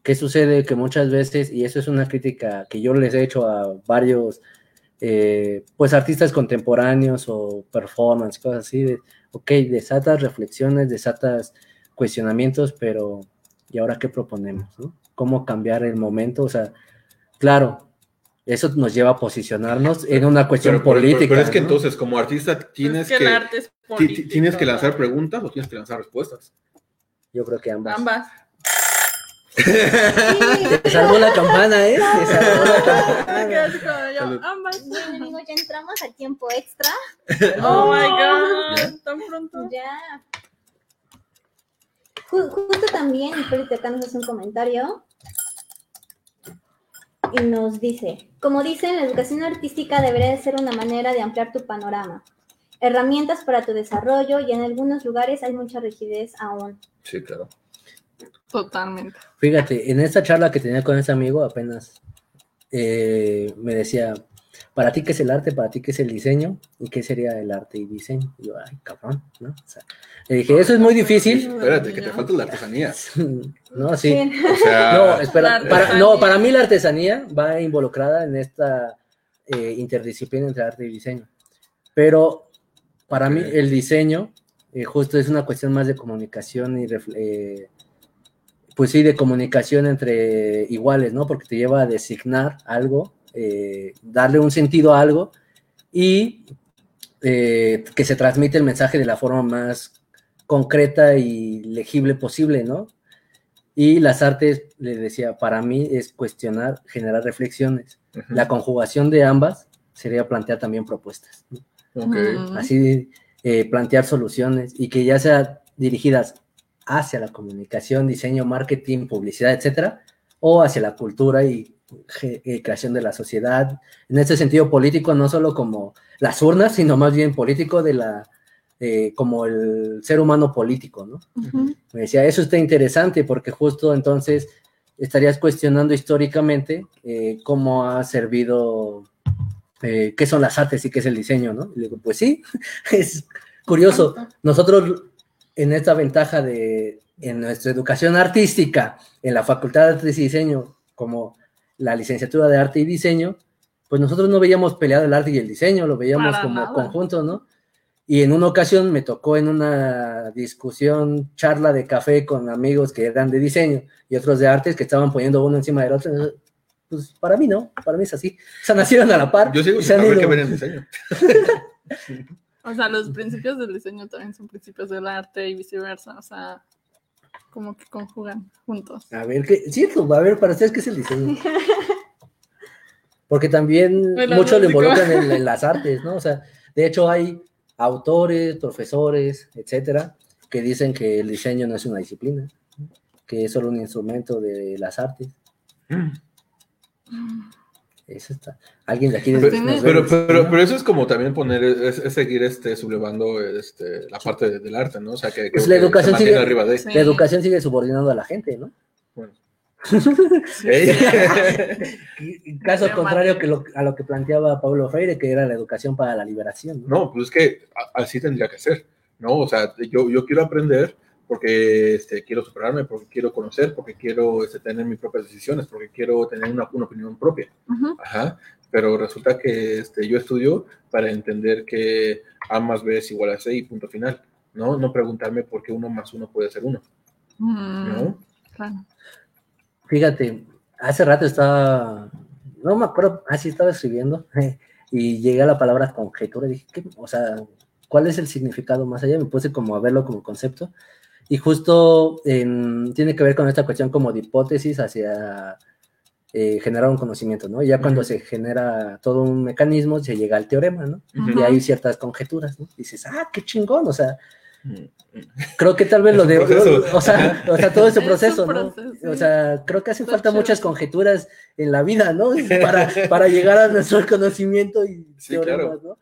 ¿Qué sucede? Que muchas veces, y eso es una crítica que yo les he hecho a varios, eh, pues, artistas contemporáneos o performance, cosas así, de, ok, desatas reflexiones, desatas cuestionamientos, pero ¿y ahora qué proponemos? no? ¿Cómo cambiar el momento? O sea, claro, eso nos lleva a posicionarnos en una cuestión Pero, pero- política. pero es que ¿no? entonces, como artista, tienes Es que, el arte es ti- ti- político. tienes que lanzar preguntas o tienes que lanzar respuestas. Yo creo que ambas. Ambas. Te salvó la campana, ¿eh? Te salvó la campana. yo, amigos, ya entramos al tiempo extra. Oh my god, tan pronto. Ya. Ju- justo también, Hipólito acá nos hace un comentario y nos dice, como dicen, la educación artística debería de ser una manera de ampliar tu panorama, herramientas para tu desarrollo y en algunos lugares hay mucha rigidez aún. Sí, claro. Totalmente. Fíjate, en esta charla que tenía con ese amigo apenas eh, me decía, ¿para ti qué es el arte? ¿Para ti qué es el diseño? ¿Y qué sería el arte y diseño? Y yo, ay, cabrón, ¿no? O sea, le dije, eso es muy difícil. Espérate, que te falta la artesanía. no, sí. O sea, No, espera, para, no, para mí la artesanía va involucrada en esta eh, interdisciplina entre arte y diseño. Pero para mí el diseño eh, justo es una cuestión más de comunicación y eh, pues sí, de comunicación entre iguales, ¿no? Porque te lleva a designar algo, eh, darle un sentido a algo y eh, que se transmite el mensaje de la forma más concreta y legible posible, ¿no? Y las artes, le decía, para mí es cuestionar, generar reflexiones. La conjugación de ambas sería plantear también propuestas, ¿no? Así eh, plantear soluciones y que ya sean dirigidas hacia la comunicación, diseño, marketing, publicidad, etcétera, o hacia la cultura y creación de la sociedad. En ese sentido político, no solo como las urnas, sino más bien político de la, eh, como el ser humano político, ¿no? Me decía, eso está interesante porque justo entonces estarías cuestionando históricamente eh, cómo ha servido, eh, qué son las artes y qué es el diseño, ¿no? Y le digo, pues sí, es curioso. Nosotros en esta ventaja de, en nuestra educación artística, en la Facultad de Artes y Diseño, como la licenciatura de Arte y Diseño, pues nosotros no veíamos peleado el arte y el diseño, lo veíamos como nada. conjunto, ¿no? Y en una ocasión me tocó en una discusión, charla de café con amigos que eran de diseño y otros de artes que estaban poniendo uno encima del otro. Pues para mí no, para mí es así. O sea, nacieron a la par. Yo sigo sin saber qué ver en diseño. O sea, los principios del diseño también son principios del arte y viceversa. O sea, como que conjugan juntos. A ver, ¿qué? Cierto, a ver, para ustedes, ¿qué es el diseño? Porque también El mucho lo involucran en, en las artes, ¿no? O sea, de hecho hay autores, profesores, etcétera, que dicen que el diseño no es una disciplina, que es solo un instrumento de las artes. Eso está. Alguien de aquí Pero, pero, pero, pero eso es como también poner, es, es seguir este, sublevando este, la parte de- del arte, ¿no? O sea, que, Pues la educación sigue- arriba de. Sí. La educación sigue subordinando a la gente, ¿no? Bueno. Caso contrario que lo- a lo que planteaba Pablo Freire, que era la educación para la liberación. ¿no? No, pues es que a- así tendría que ser, ¿no? O sea, yo, yo quiero aprender porque este, quiero superarme, porque quiero conocer, porque quiero este, tener mis propias decisiones, porque quiero tener una, una opinión propia. Ajá. Pero resulta que este, yo estudio para entender que A más B es igual a C y punto final, ¿no? No preguntarme por qué uno más uno puede ser uno, Mm, ¿no? claro. Fíjate, hace rato estaba, no me acuerdo, así estaba escribiendo y llegué a la palabra conjetura y dije, ¿qué? o sea, ¿cuál es el significado más allá? Me puse como a verlo como concepto y justo en- tiene que ver con esta cuestión como de hipótesis hacia eh, generar un conocimiento, ¿no? Y ya cuando se genera todo un mecanismo, se llega al teorema, ¿no? Y hay ciertas conjeturas, ¿no? Y dices, ah, qué chingón, o sea, Mm. creo que tal vez Es lo de, proceso. o sea, o sea, todo ese Es proceso, ¿no? proceso, sí. O sea, creo que hacen Está falta chévere. muchas conjeturas en la vida, ¿no? Para, para llegar a nuestro conocimiento y Sí, teoremas, claro.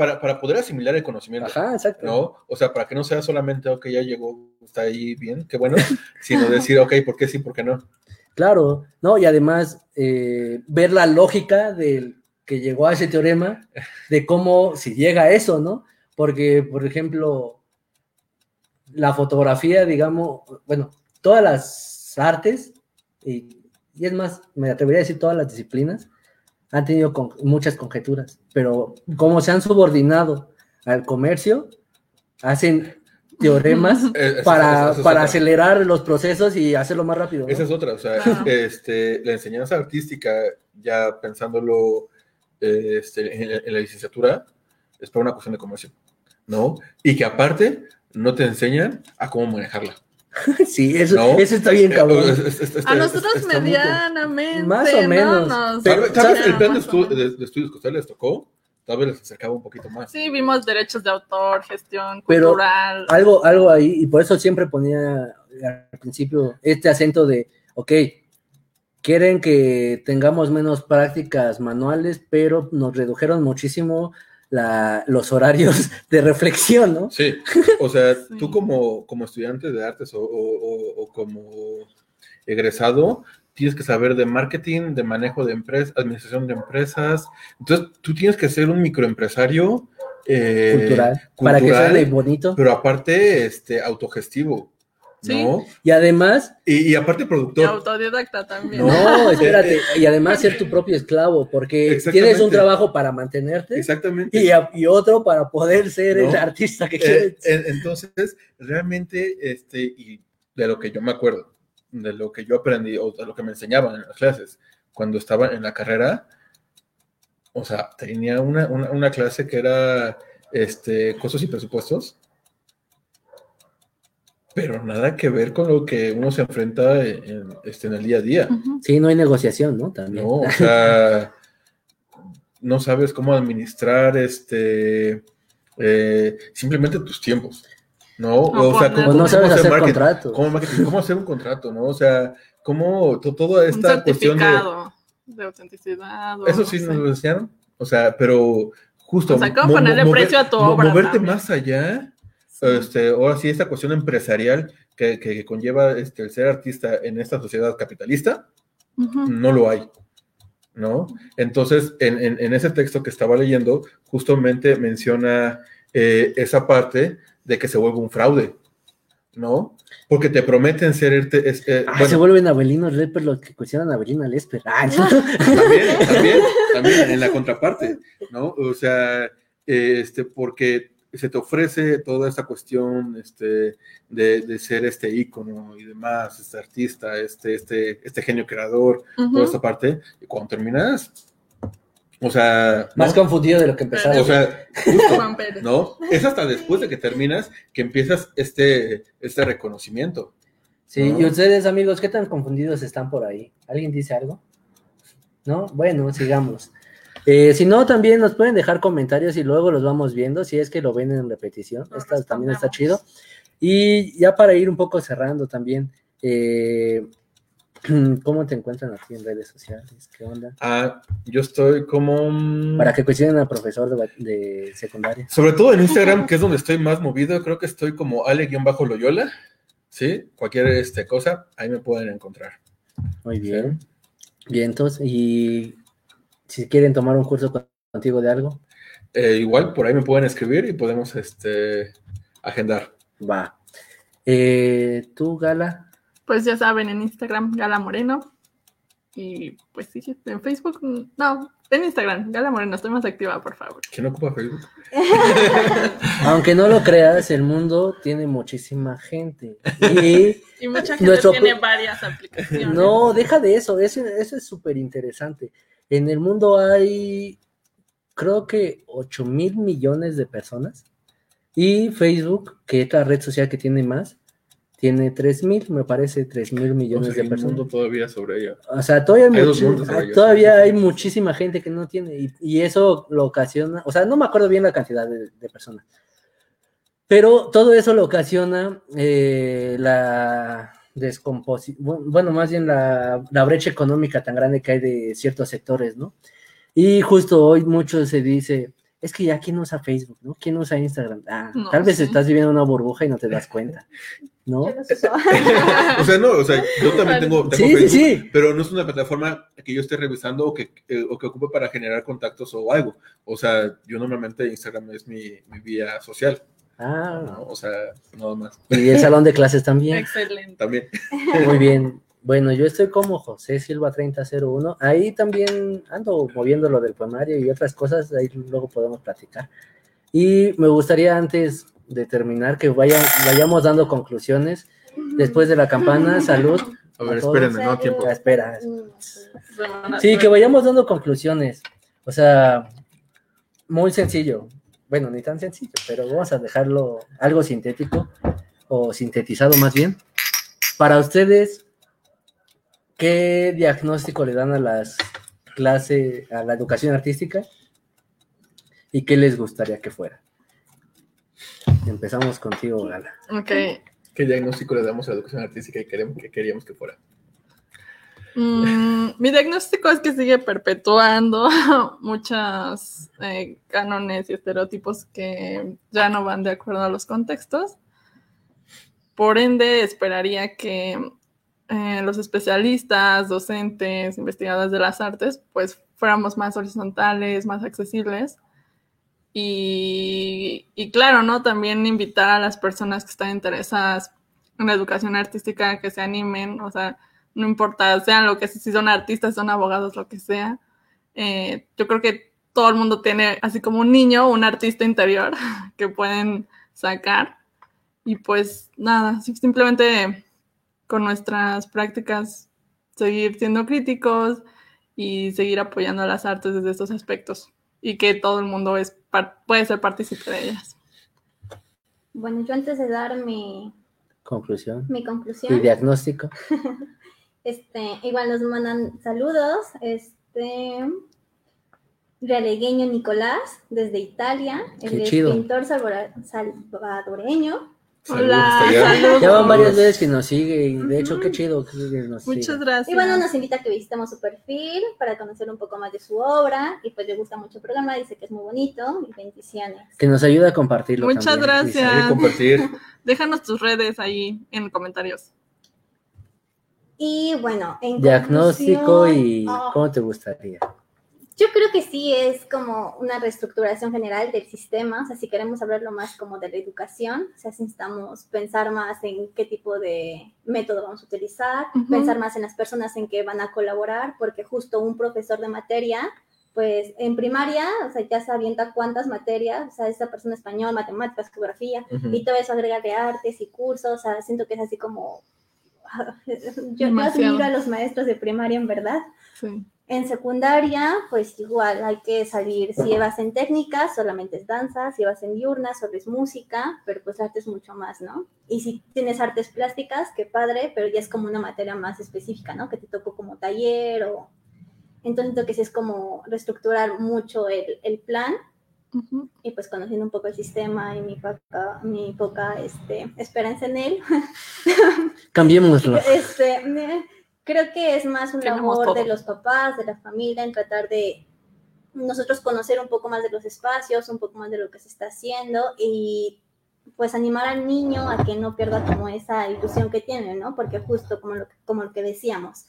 Para, para poder asimilar el ¿no? conocimiento. Ajá, exacto. ¿no? O sea, para que no sea solamente, ok, ya llegó, está ahí bien, qué bueno, sino decir, ok, ¿por qué sí, por qué no? Claro, ¿no? Y además eh, ver la lógica del que llegó a ese teorema, de cómo si llega a eso, ¿no? Porque, por ejemplo, la fotografía, digamos, bueno, todas las artes, y, y es más, me atrevería a decir todas las disciplinas, han tenido con- muchas conjeturas, pero como se han subordinado al comercio, hacen teoremas Eh, para, es acelerar los procesos y hacerlo más rápido. ¿no? Esa es otra, o sea, este, la enseñanza artística, ya pensándolo este, en, en la licenciatura, es para una cuestión de comercio, ¿no? Y que aparte no te enseñan a cómo manejarla. Sí, eso, ¿no? eso está bien, Eh, cabrón. es- es- es- A es- nosotros medianamente. Más o ¿no? menos. Nos Tal vez- tal vez el plan de, estu- de- de estudios que les tocó, tal vez les acercaba un poquito más. Sí, vimos derechos de autor, gestión Pero- cultural. Algo, algo ahí, y por eso siempre ponía al principio este acento de, ok, quieren que tengamos menos prácticas manuales, pero nos redujeron muchísimo la, los horarios de reflexión, ¿no? Sí, o sea, Sí. tú como, como estudiante de artes o, o- o- o como egresado, tienes que saber de marketing, de manejo de empresas, administración de empresas. Entonces, tú tienes que ser un microempresario eh, cultural, para que de bonito. pero aparte, este, autogestivo, Sí. ¿no? Y además, Y, y aparte Y productor. autodidacta también. no, espérate, y además ser tu propio esclavo, porque tienes un trabajo para mantenerte Exactamente. y, a- y otro para poder ser el artista que Eh, quieres. en- entonces, realmente, este, y de lo que yo me acuerdo, de lo que yo aprendí, o de lo que me enseñaban en las clases, cuando estaba en la carrera, o sea, tenía una, una, una clase que era este, costos y presupuestos, pero nada que ver con lo que uno se enfrenta en, en, este, en el día a día. Sí, no hay negociación, ¿no? También. No, o sea, no sabes cómo administrar este eh, simplemente tus tiempos, ¿no? O O, sea, poner- O no sabes hacer marketing, contratos. cómo, marketing, cómo hacer un contrato, ¿no? O sea, cómo to- toda Un esta cuestión de... certificado de autenticidad. Eso no sí sé. nos lo enseñaron, o sea, pero justo... O sea, cómo mo- ponerle precio a tu mo- obra Moverte también. más allá. Este, ahora sí, esta cuestión empresarial que, que conlleva este, el ser artista en esta sociedad capitalista, Ujú. no lo hay, ¿no? Entonces, en, en- en ese texto que estaba leyendo, justamente menciona eh, esa parte de que se vuelve un fraude, ¿no? Porque te prometen ser... es- eh, Ah, bueno, se vuelven Abelino Lesper los que cuestionan a Abelina Lesper. Ah, ¿no? también, también, también en la contraparte, ¿no? O sea, eh, este, porque se te ofrece toda esta cuestión este, de, de ser este ícono y demás, este artista, este, este, este genio creador, toda esta parte, y cuando terminas, o sea, ¿no? Más confundido de lo que empezaba. o sea, justo. ¿no? Es hasta después de que terminas que empiezas este, este reconocimiento. Sí, ¿no? y ustedes, amigos, ¿qué tan confundidos están por ahí? ¿Alguien dice algo? ¿No? Bueno, sigamos. Eh, si no, también nos pueden dejar comentarios y luego los vamos viendo, si es que lo ven en repetición. Lo Esta también está chido. Y ya para ir un poco cerrando también, eh, ¿cómo te encuentran aquí en redes sociales? ¿Qué onda? Ah, yo estoy como... Para que cuestionen al profesor de secundaria. Sobre todo en Instagram, que es donde estoy más movido, creo que estoy como Ale-Loyola, ¿sí? Cualquier este, cosa, ahí me pueden encontrar. Muy bien. Bien, entonces, y si quieren tomar un curso con- contigo de algo, Eh, igual, por ahí me pueden escribir y podemos este, agendar. va. Eh, ¿Tú, Gala? Pues ya saben, en Instagram, Gala Moreno. Y pues sí, en Facebook, no, en Instagram, Gala Moreno, estoy más activa, por favor. ¿Quién ocupa Facebook? Aunque no lo creas, el mundo tiene muchísima gente. Y Y mucha gente Nuestro- tiene varias aplicaciones. no, deja de eso, eso, eso es súper interesante. En el mundo hay, creo que 8 mil millones de personas. Y Facebook, que es la red social que tiene más, tiene 3 mil, me parece, 3 mil millones de el personas. mundo todavía sobre ella. O sea, todavía hay, ya. todavía hay muchísima gente que no tiene, y, y eso lo ocasiona, o sea, no me acuerdo bien la cantidad de, de personas, pero todo eso lo ocasiona eh, la descomposición, bueno, más bien la, la brecha económica tan grande que hay de ciertos sectores, ¿no? Y justo hoy mucho se dice, es que ya quién usa Facebook, ¿no? ¿Quién usa Instagram? Ah, No, tal vez sí. estás viviendo una burbuja y no te das cuenta, ¿no? O sea, no, o sea, yo también tengo, tengo Sí, sí, Facebook, sí. pero no es una plataforma que yo esté revisando o que, eh, o que ocupe para generar contactos o algo. O sea, yo normalmente Instagram es mi, mi vía social, Ah, ¿no? O sea, nada más. y el salón de clases también. Excelente. También. Muy bien. Bueno, yo estoy como José Silva 3001. Ahí también ando moviendo lo del poemario y otras cosas. Ahí luego podemos platicar. Y me gustaría antes de terminar que vayan, vayamos dando conclusiones. Después de la campana, salud. A ver, A espérenme, no tiempo. Ah, espera. Semana Sí, que vayamos dando conclusiones. O sea, muy sencillo. Bueno, ni tan sencillo, pero vamos a dejarlo algo sintético o sintetizado más bien. Para ustedes, ¿qué diagnóstico le dan a las clases, a la educación artística? ¿Y qué les gustaría que fuera? Empezamos contigo, Gala. Ok. ¿Qué diagnóstico le damos a la educación artística y queremos, que queríamos que fuera? Mm, mi diagnóstico es que sigue perpetuando muchos eh, cánones y estereotipos que ya no van de acuerdo a los contextos. Por ende, esperaría que eh, los especialistas, docentes, investigadores de las artes, pues fuéramos más horizontales, más accesibles. Y, y claro, ¿no? También invitar a las personas que están interesadas una educación artística, que se animen, o sea, no importa, sean lo que si son artistas, son abogados, lo que sea. Eh, yo creo que todo el mundo tiene, así como un niño, un artista interior que pueden sacar. Y pues nada, simplemente con nuestras prácticas seguir siendo críticos y seguir apoyando a las artes desde estos aspectos y que todo el mundo es puede ser partícipe de ellas. Bueno, yo antes de dar mi conclusión, mi conclusión y diagnóstico, este, igual nos mandan saludos, este, Realegueño Nicolás, desde Italia, el pintor salvadoreño. Hola, saludos. Ya van varias veces que nos sigue y de hecho qué chido que nos Muchas gracias. Y bueno, nos invita a que visitemos su perfil para conocer un poco más de su obra y pues le gusta mucho el programa, dice que es muy bonito y bendiciones. Que nos ayuda a compartirlo. Muchas gracias. compartir. Déjanos tus redes ahí en comentarios. Y bueno, en Diagnóstico y ah. ¿cómo te gustaría? Yo creo que sí es como una reestructuración general del sistema, o sea, si queremos hablarlo más como de la educación, o sea, si necesitamos pensar más en qué tipo de método vamos a utilizar, pensar más en las personas en que van a colaborar, porque justo un profesor de materia, pues en primaria, o sea, ya se avienta cuántas materias, o sea, esa persona español, matemáticas, geografía, y todo eso agrega de artes y cursos, o sea, siento que es así como... Yo, yo admiro a los maestros de primaria, en verdad. Sí. En secundaria, pues igual hay que salir, si vas en técnicas, solamente es danza, si vas en diurnas, solo es música, pero pues arte es mucho más, ¿no? Y si tienes artes plásticas, qué padre, pero ya es como una materia más específica, ¿no? Que te tocó como taller o... Entonces siento que sí es como reestructurar mucho el, el plan y pues conociendo un poco el sistema y mi poca, mi poca este, esperanza en él. Cambiémoslo. este, creo que es más un labor de los papás, de la familia, en tratar de nosotros conocer un poco más de los espacios, un poco más de lo que se está haciendo y pues animar al niño a que no pierda como esa ilusión que tiene, ¿no? Porque justo como lo, como lo que decíamos,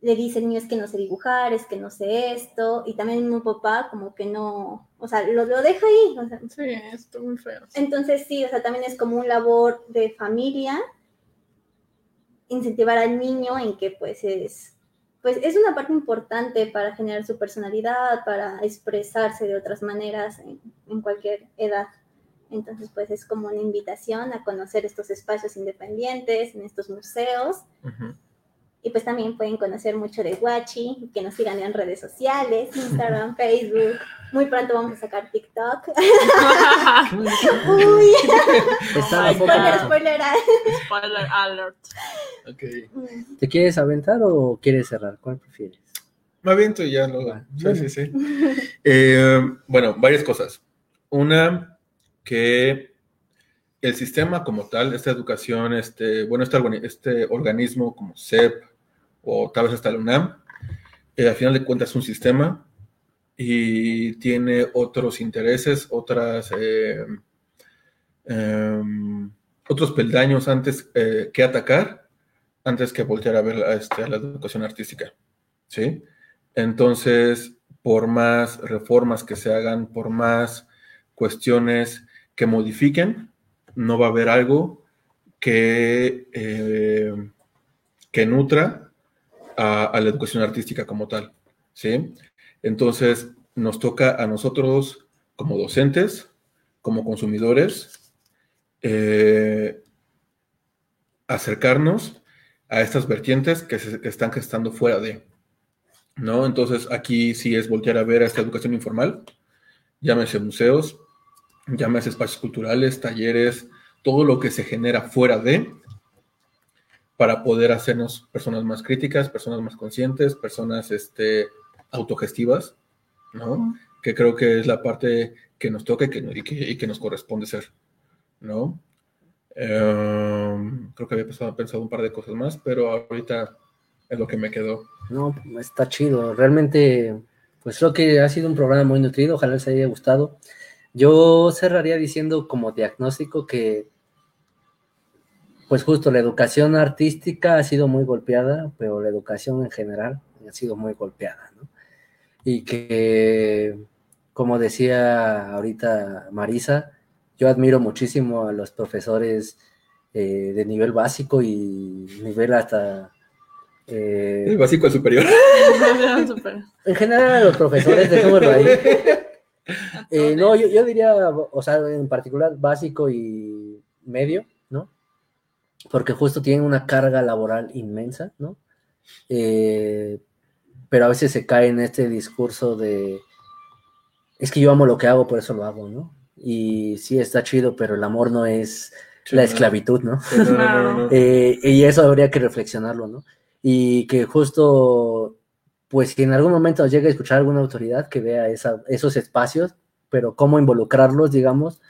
le dice el niño es que no sé dibujar, es que no sé esto, y también mi papá como que no, o sea, lo, lo deja ahí. O sea, sí, esto muy feo. Entonces sí, o sea, también es como un labor de familia incentivar al niño en que pues es, pues es una parte importante para generar su personalidad, para expresarse de otras maneras en, cualquier edad. Entonces, pues es como una invitación a conocer estos espacios independientes, en estos museos. Y pues también pueden conocer mucho de Guachi, que nos sigan en redes sociales, Instagram, Facebook. Muy pronto vamos a sacar TikTok. Uy. spoiler, spoiler. Spoiler alert. Okay. ¿Te quieres aventar o quieres cerrar? ¿Cuál prefieres? Me aviento y ya lo. Sí, sí, sí. Eh, bueno, varias cosas. Una, que el sistema como tal, esta educación, este, bueno, este, este organismo como CEP o tal vez hasta la UNAM, eh, al final de cuentas es un sistema y tiene otros intereses, otras, eh, em, otros peldaños antes eh, que atacar, antes que voltear a ver a, este, a la educación artística. ¿sí? Entonces, por más reformas que se hagan, por más cuestiones que modifiquen, no va a haber algo que, eh, que nutra a, la educación artística como tal. ¿sí? Entonces, nos toca a nosotros como docentes, como consumidores, eh, acercarnos a estas vertientes que, se, están gestando fuera de. ¿no? Entonces, aquí sí es voltear a ver a esta educación informal, llámese museos, llámese espacios culturales, talleres, todo lo que se genera fuera de, para poder hacernos personas más críticas, personas más conscientes, personas este, autogestivas, ¿no? Que creo que es la parte que nos toca y que, y que, nos corresponde ser, ¿no? Em, creo que había pensado, pensado, un par de cosas más, pero ahorita es lo que me quedó. No, está chido. Realmente, pues creo que ha sido un programa muy nutrido. Ojalá les haya gustado. Yo cerraría diciendo como diagnóstico que, pues justo la educación artística ha sido muy golpeada, pero la educación en general ha sido muy golpeada, ¿no? Y que, como decía ahorita Marisa, yo admiro muchísimo a los profesores eh, de nivel básico y nivel hasta... eh, El básico al superior. En general a los profesores, dejémoslo ahí. Eh, no, yo, yo diría, o sea, en particular básico y medio. Porque justo tienen una carga laboral inmensa, ¿no? Eh, pero a veces se cae en este discurso de, es que yo amo lo que hago, por eso lo hago, ¿no? Y sí, está chido, pero el amor no es Sí, la no. esclavitud, ¿no? Eh, y eso habría que reflexionarlo, ¿no? Y que justo, pues si en algún momento llega a escuchar alguna autoridad que vea esa- esos espacios, pero cómo involucrarlos, digamos,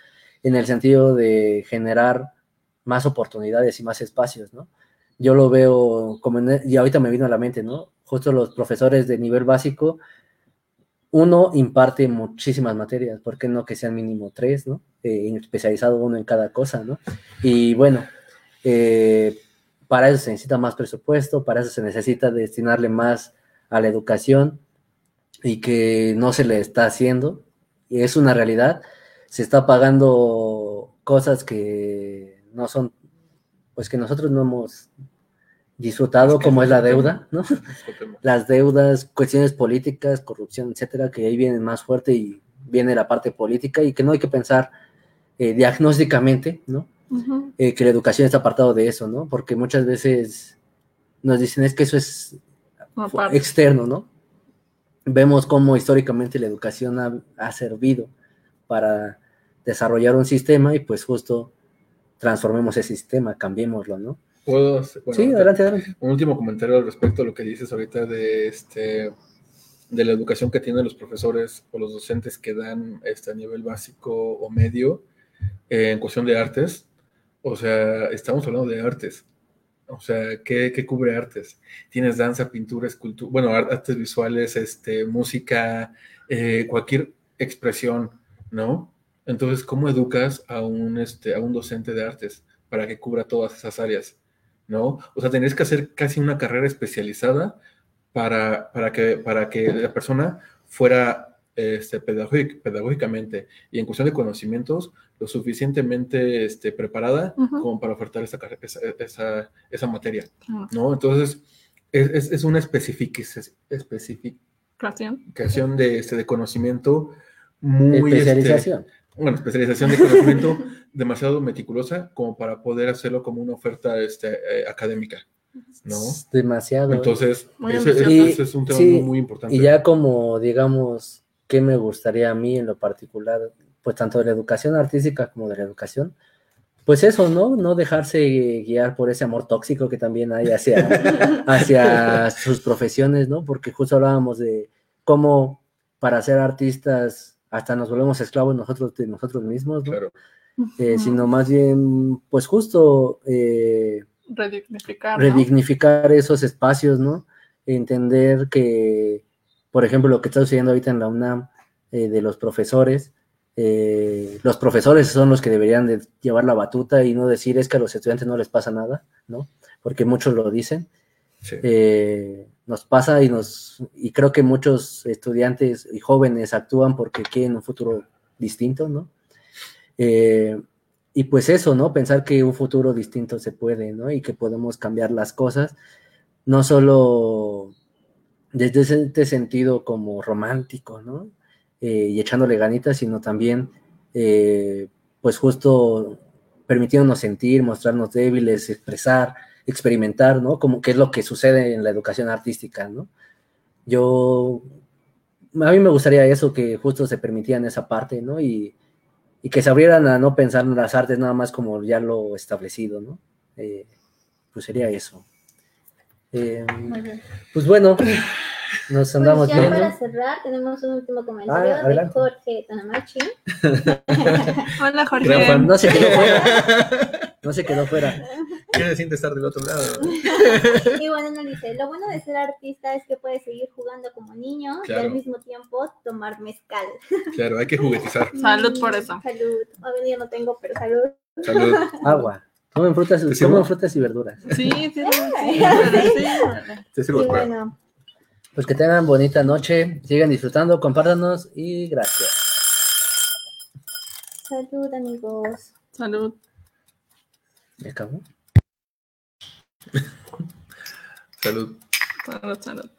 en el sentido de generar más oportunidades y más espacios, ¿no? Yo lo veo como, en- y ahorita me vino a la mente, ¿no? Justo los profesores de nivel básico, uno imparte muchísimas materias, ¿por qué no que sean mínimo tres, ¿no? Eh, especializado uno en cada cosa, ¿no? Y bueno, eh, para eso se necesita más presupuesto, para eso se necesita destinarle más a la educación y que no se le está haciendo. Y es una realidad. Se está pagando cosas que no son, pues que nosotros no hemos disfrutado, Es que como es la deuda, ¿no? Las deudas, cuestiones políticas, corrupción, etcétera, que ahí vienen más fuerte y viene la parte política y que no hay que pensar eh, diagnósticamente, ¿no? Eh, que la educación está apartado de eso, ¿no? Porque muchas veces nos dicen es que eso es Aparte. externo, ¿no? Vemos cómo históricamente la educación ha, ha servido para desarrollar un sistema y pues justo transformemos ese sistema, cambiémoslo, ¿no? ¿Puedo hacer- bueno, sí, adelante, adelante. Un último comentario al respecto a lo que dices ahorita de este de la educación que tienen los profesores o los docentes que dan este a nivel básico o medio eh, en cuestión de artes. O sea, estamos hablando de artes. O sea, ¿qué, qué cubre artes? Tienes danza, pintura, escultura, bueno, ar- artes visuales, este, música, eh, cualquier expresión, ¿no? Entonces, ¿cómo educas a un, este, a un docente de artes para que cubra todas esas áreas? ¿no? O sea, tendrías que hacer casi una carrera especializada para, para, que, para que la persona fuera este, pedagógic- pedagógicamente y en cuestión de conocimientos lo suficientemente este, preparada como para ofertar esa, esa, esa, esa materia, Claro. ¿no? Entonces, es, es, es una especific- especificación Creación. de, este, de conocimiento muy... este, Especialización. Bueno, especialización de conocimiento demasiado meticulosa como para poder hacerlo como una oferta este, eh, académica, ¿no? Es demasiado. Entonces, Muy ese, ambicioso. ese- Y- ese es un tema sí, muy, muy importante. Y ya como, digamos, ¿qué me gustaría a mí en lo particular? Pues tanto de la educación artística como de la educación. Pues eso, ¿no? No dejarse guiar por ese amor tóxico que también hay hacia, hacia sus profesiones, ¿no? Porque justo hablábamos de cómo para ser artistas hasta nos volvemos esclavos nosotros de nosotros mismos, ¿no? Claro. Eh, sino más bien, pues justo eh, Redignificar. ¿no? redignificar esos espacios, ¿no? Entender que, por ejemplo, lo que está sucediendo ahorita en la UNAM eh, de los profesores, eh, los profesores son los que deberían de llevar la batuta y no decir es que a los estudiantes no les pasa nada, ¿no? Porque muchos lo dicen. Sí. Nos pasa y nos y creo que muchos estudiantes y jóvenes actúan porque quieren un futuro distinto, ¿no? Eh, y pues eso, ¿no? Pensar que un futuro distinto se puede, ¿no? Y que podemos cambiar las cosas, no solo desde este sentido como romántico, ¿no? Eh, y echándole ganitas, sino también, eh, pues justo permitiéndonos sentir, mostrarnos débiles, expresar, experimentar, ¿no? Como que es lo que sucede en la educación artística, ¿no? Yo, a mí me gustaría eso, que justo se permitían esa parte, ¿no? Y, y que se abrieran a no pensar en las artes nada más como ya lo establecido, ¿no? Eh, pues sería eso. Eh, pues bueno, nos andamos Pues ya viendo. para cerrar, tenemos un último comentario Ah, de. Jorge Tanamachi. Hola, Jorge. No se quedó fuera. No se quedó fuera. ¿Qué se siente estar del otro lado? Y bueno, nos dice, lo bueno de ser artista es que puedes seguir jugando como niño y al mismo tiempo tomar mezcal. Claro, hay que juguetizar. Salud por eso. Salud. Hoy día no tengo, pero salud. Salud. Agua. Comen frutas, frutas y verduras. Sí, sí, sí. sí, vale, sí, de prueba. bueno, Pues que tengan bonita noche, sigan disfrutando, compártanos y gracias. salud amigos. Salud. ¿Me acabó? Salud. Salud, salud.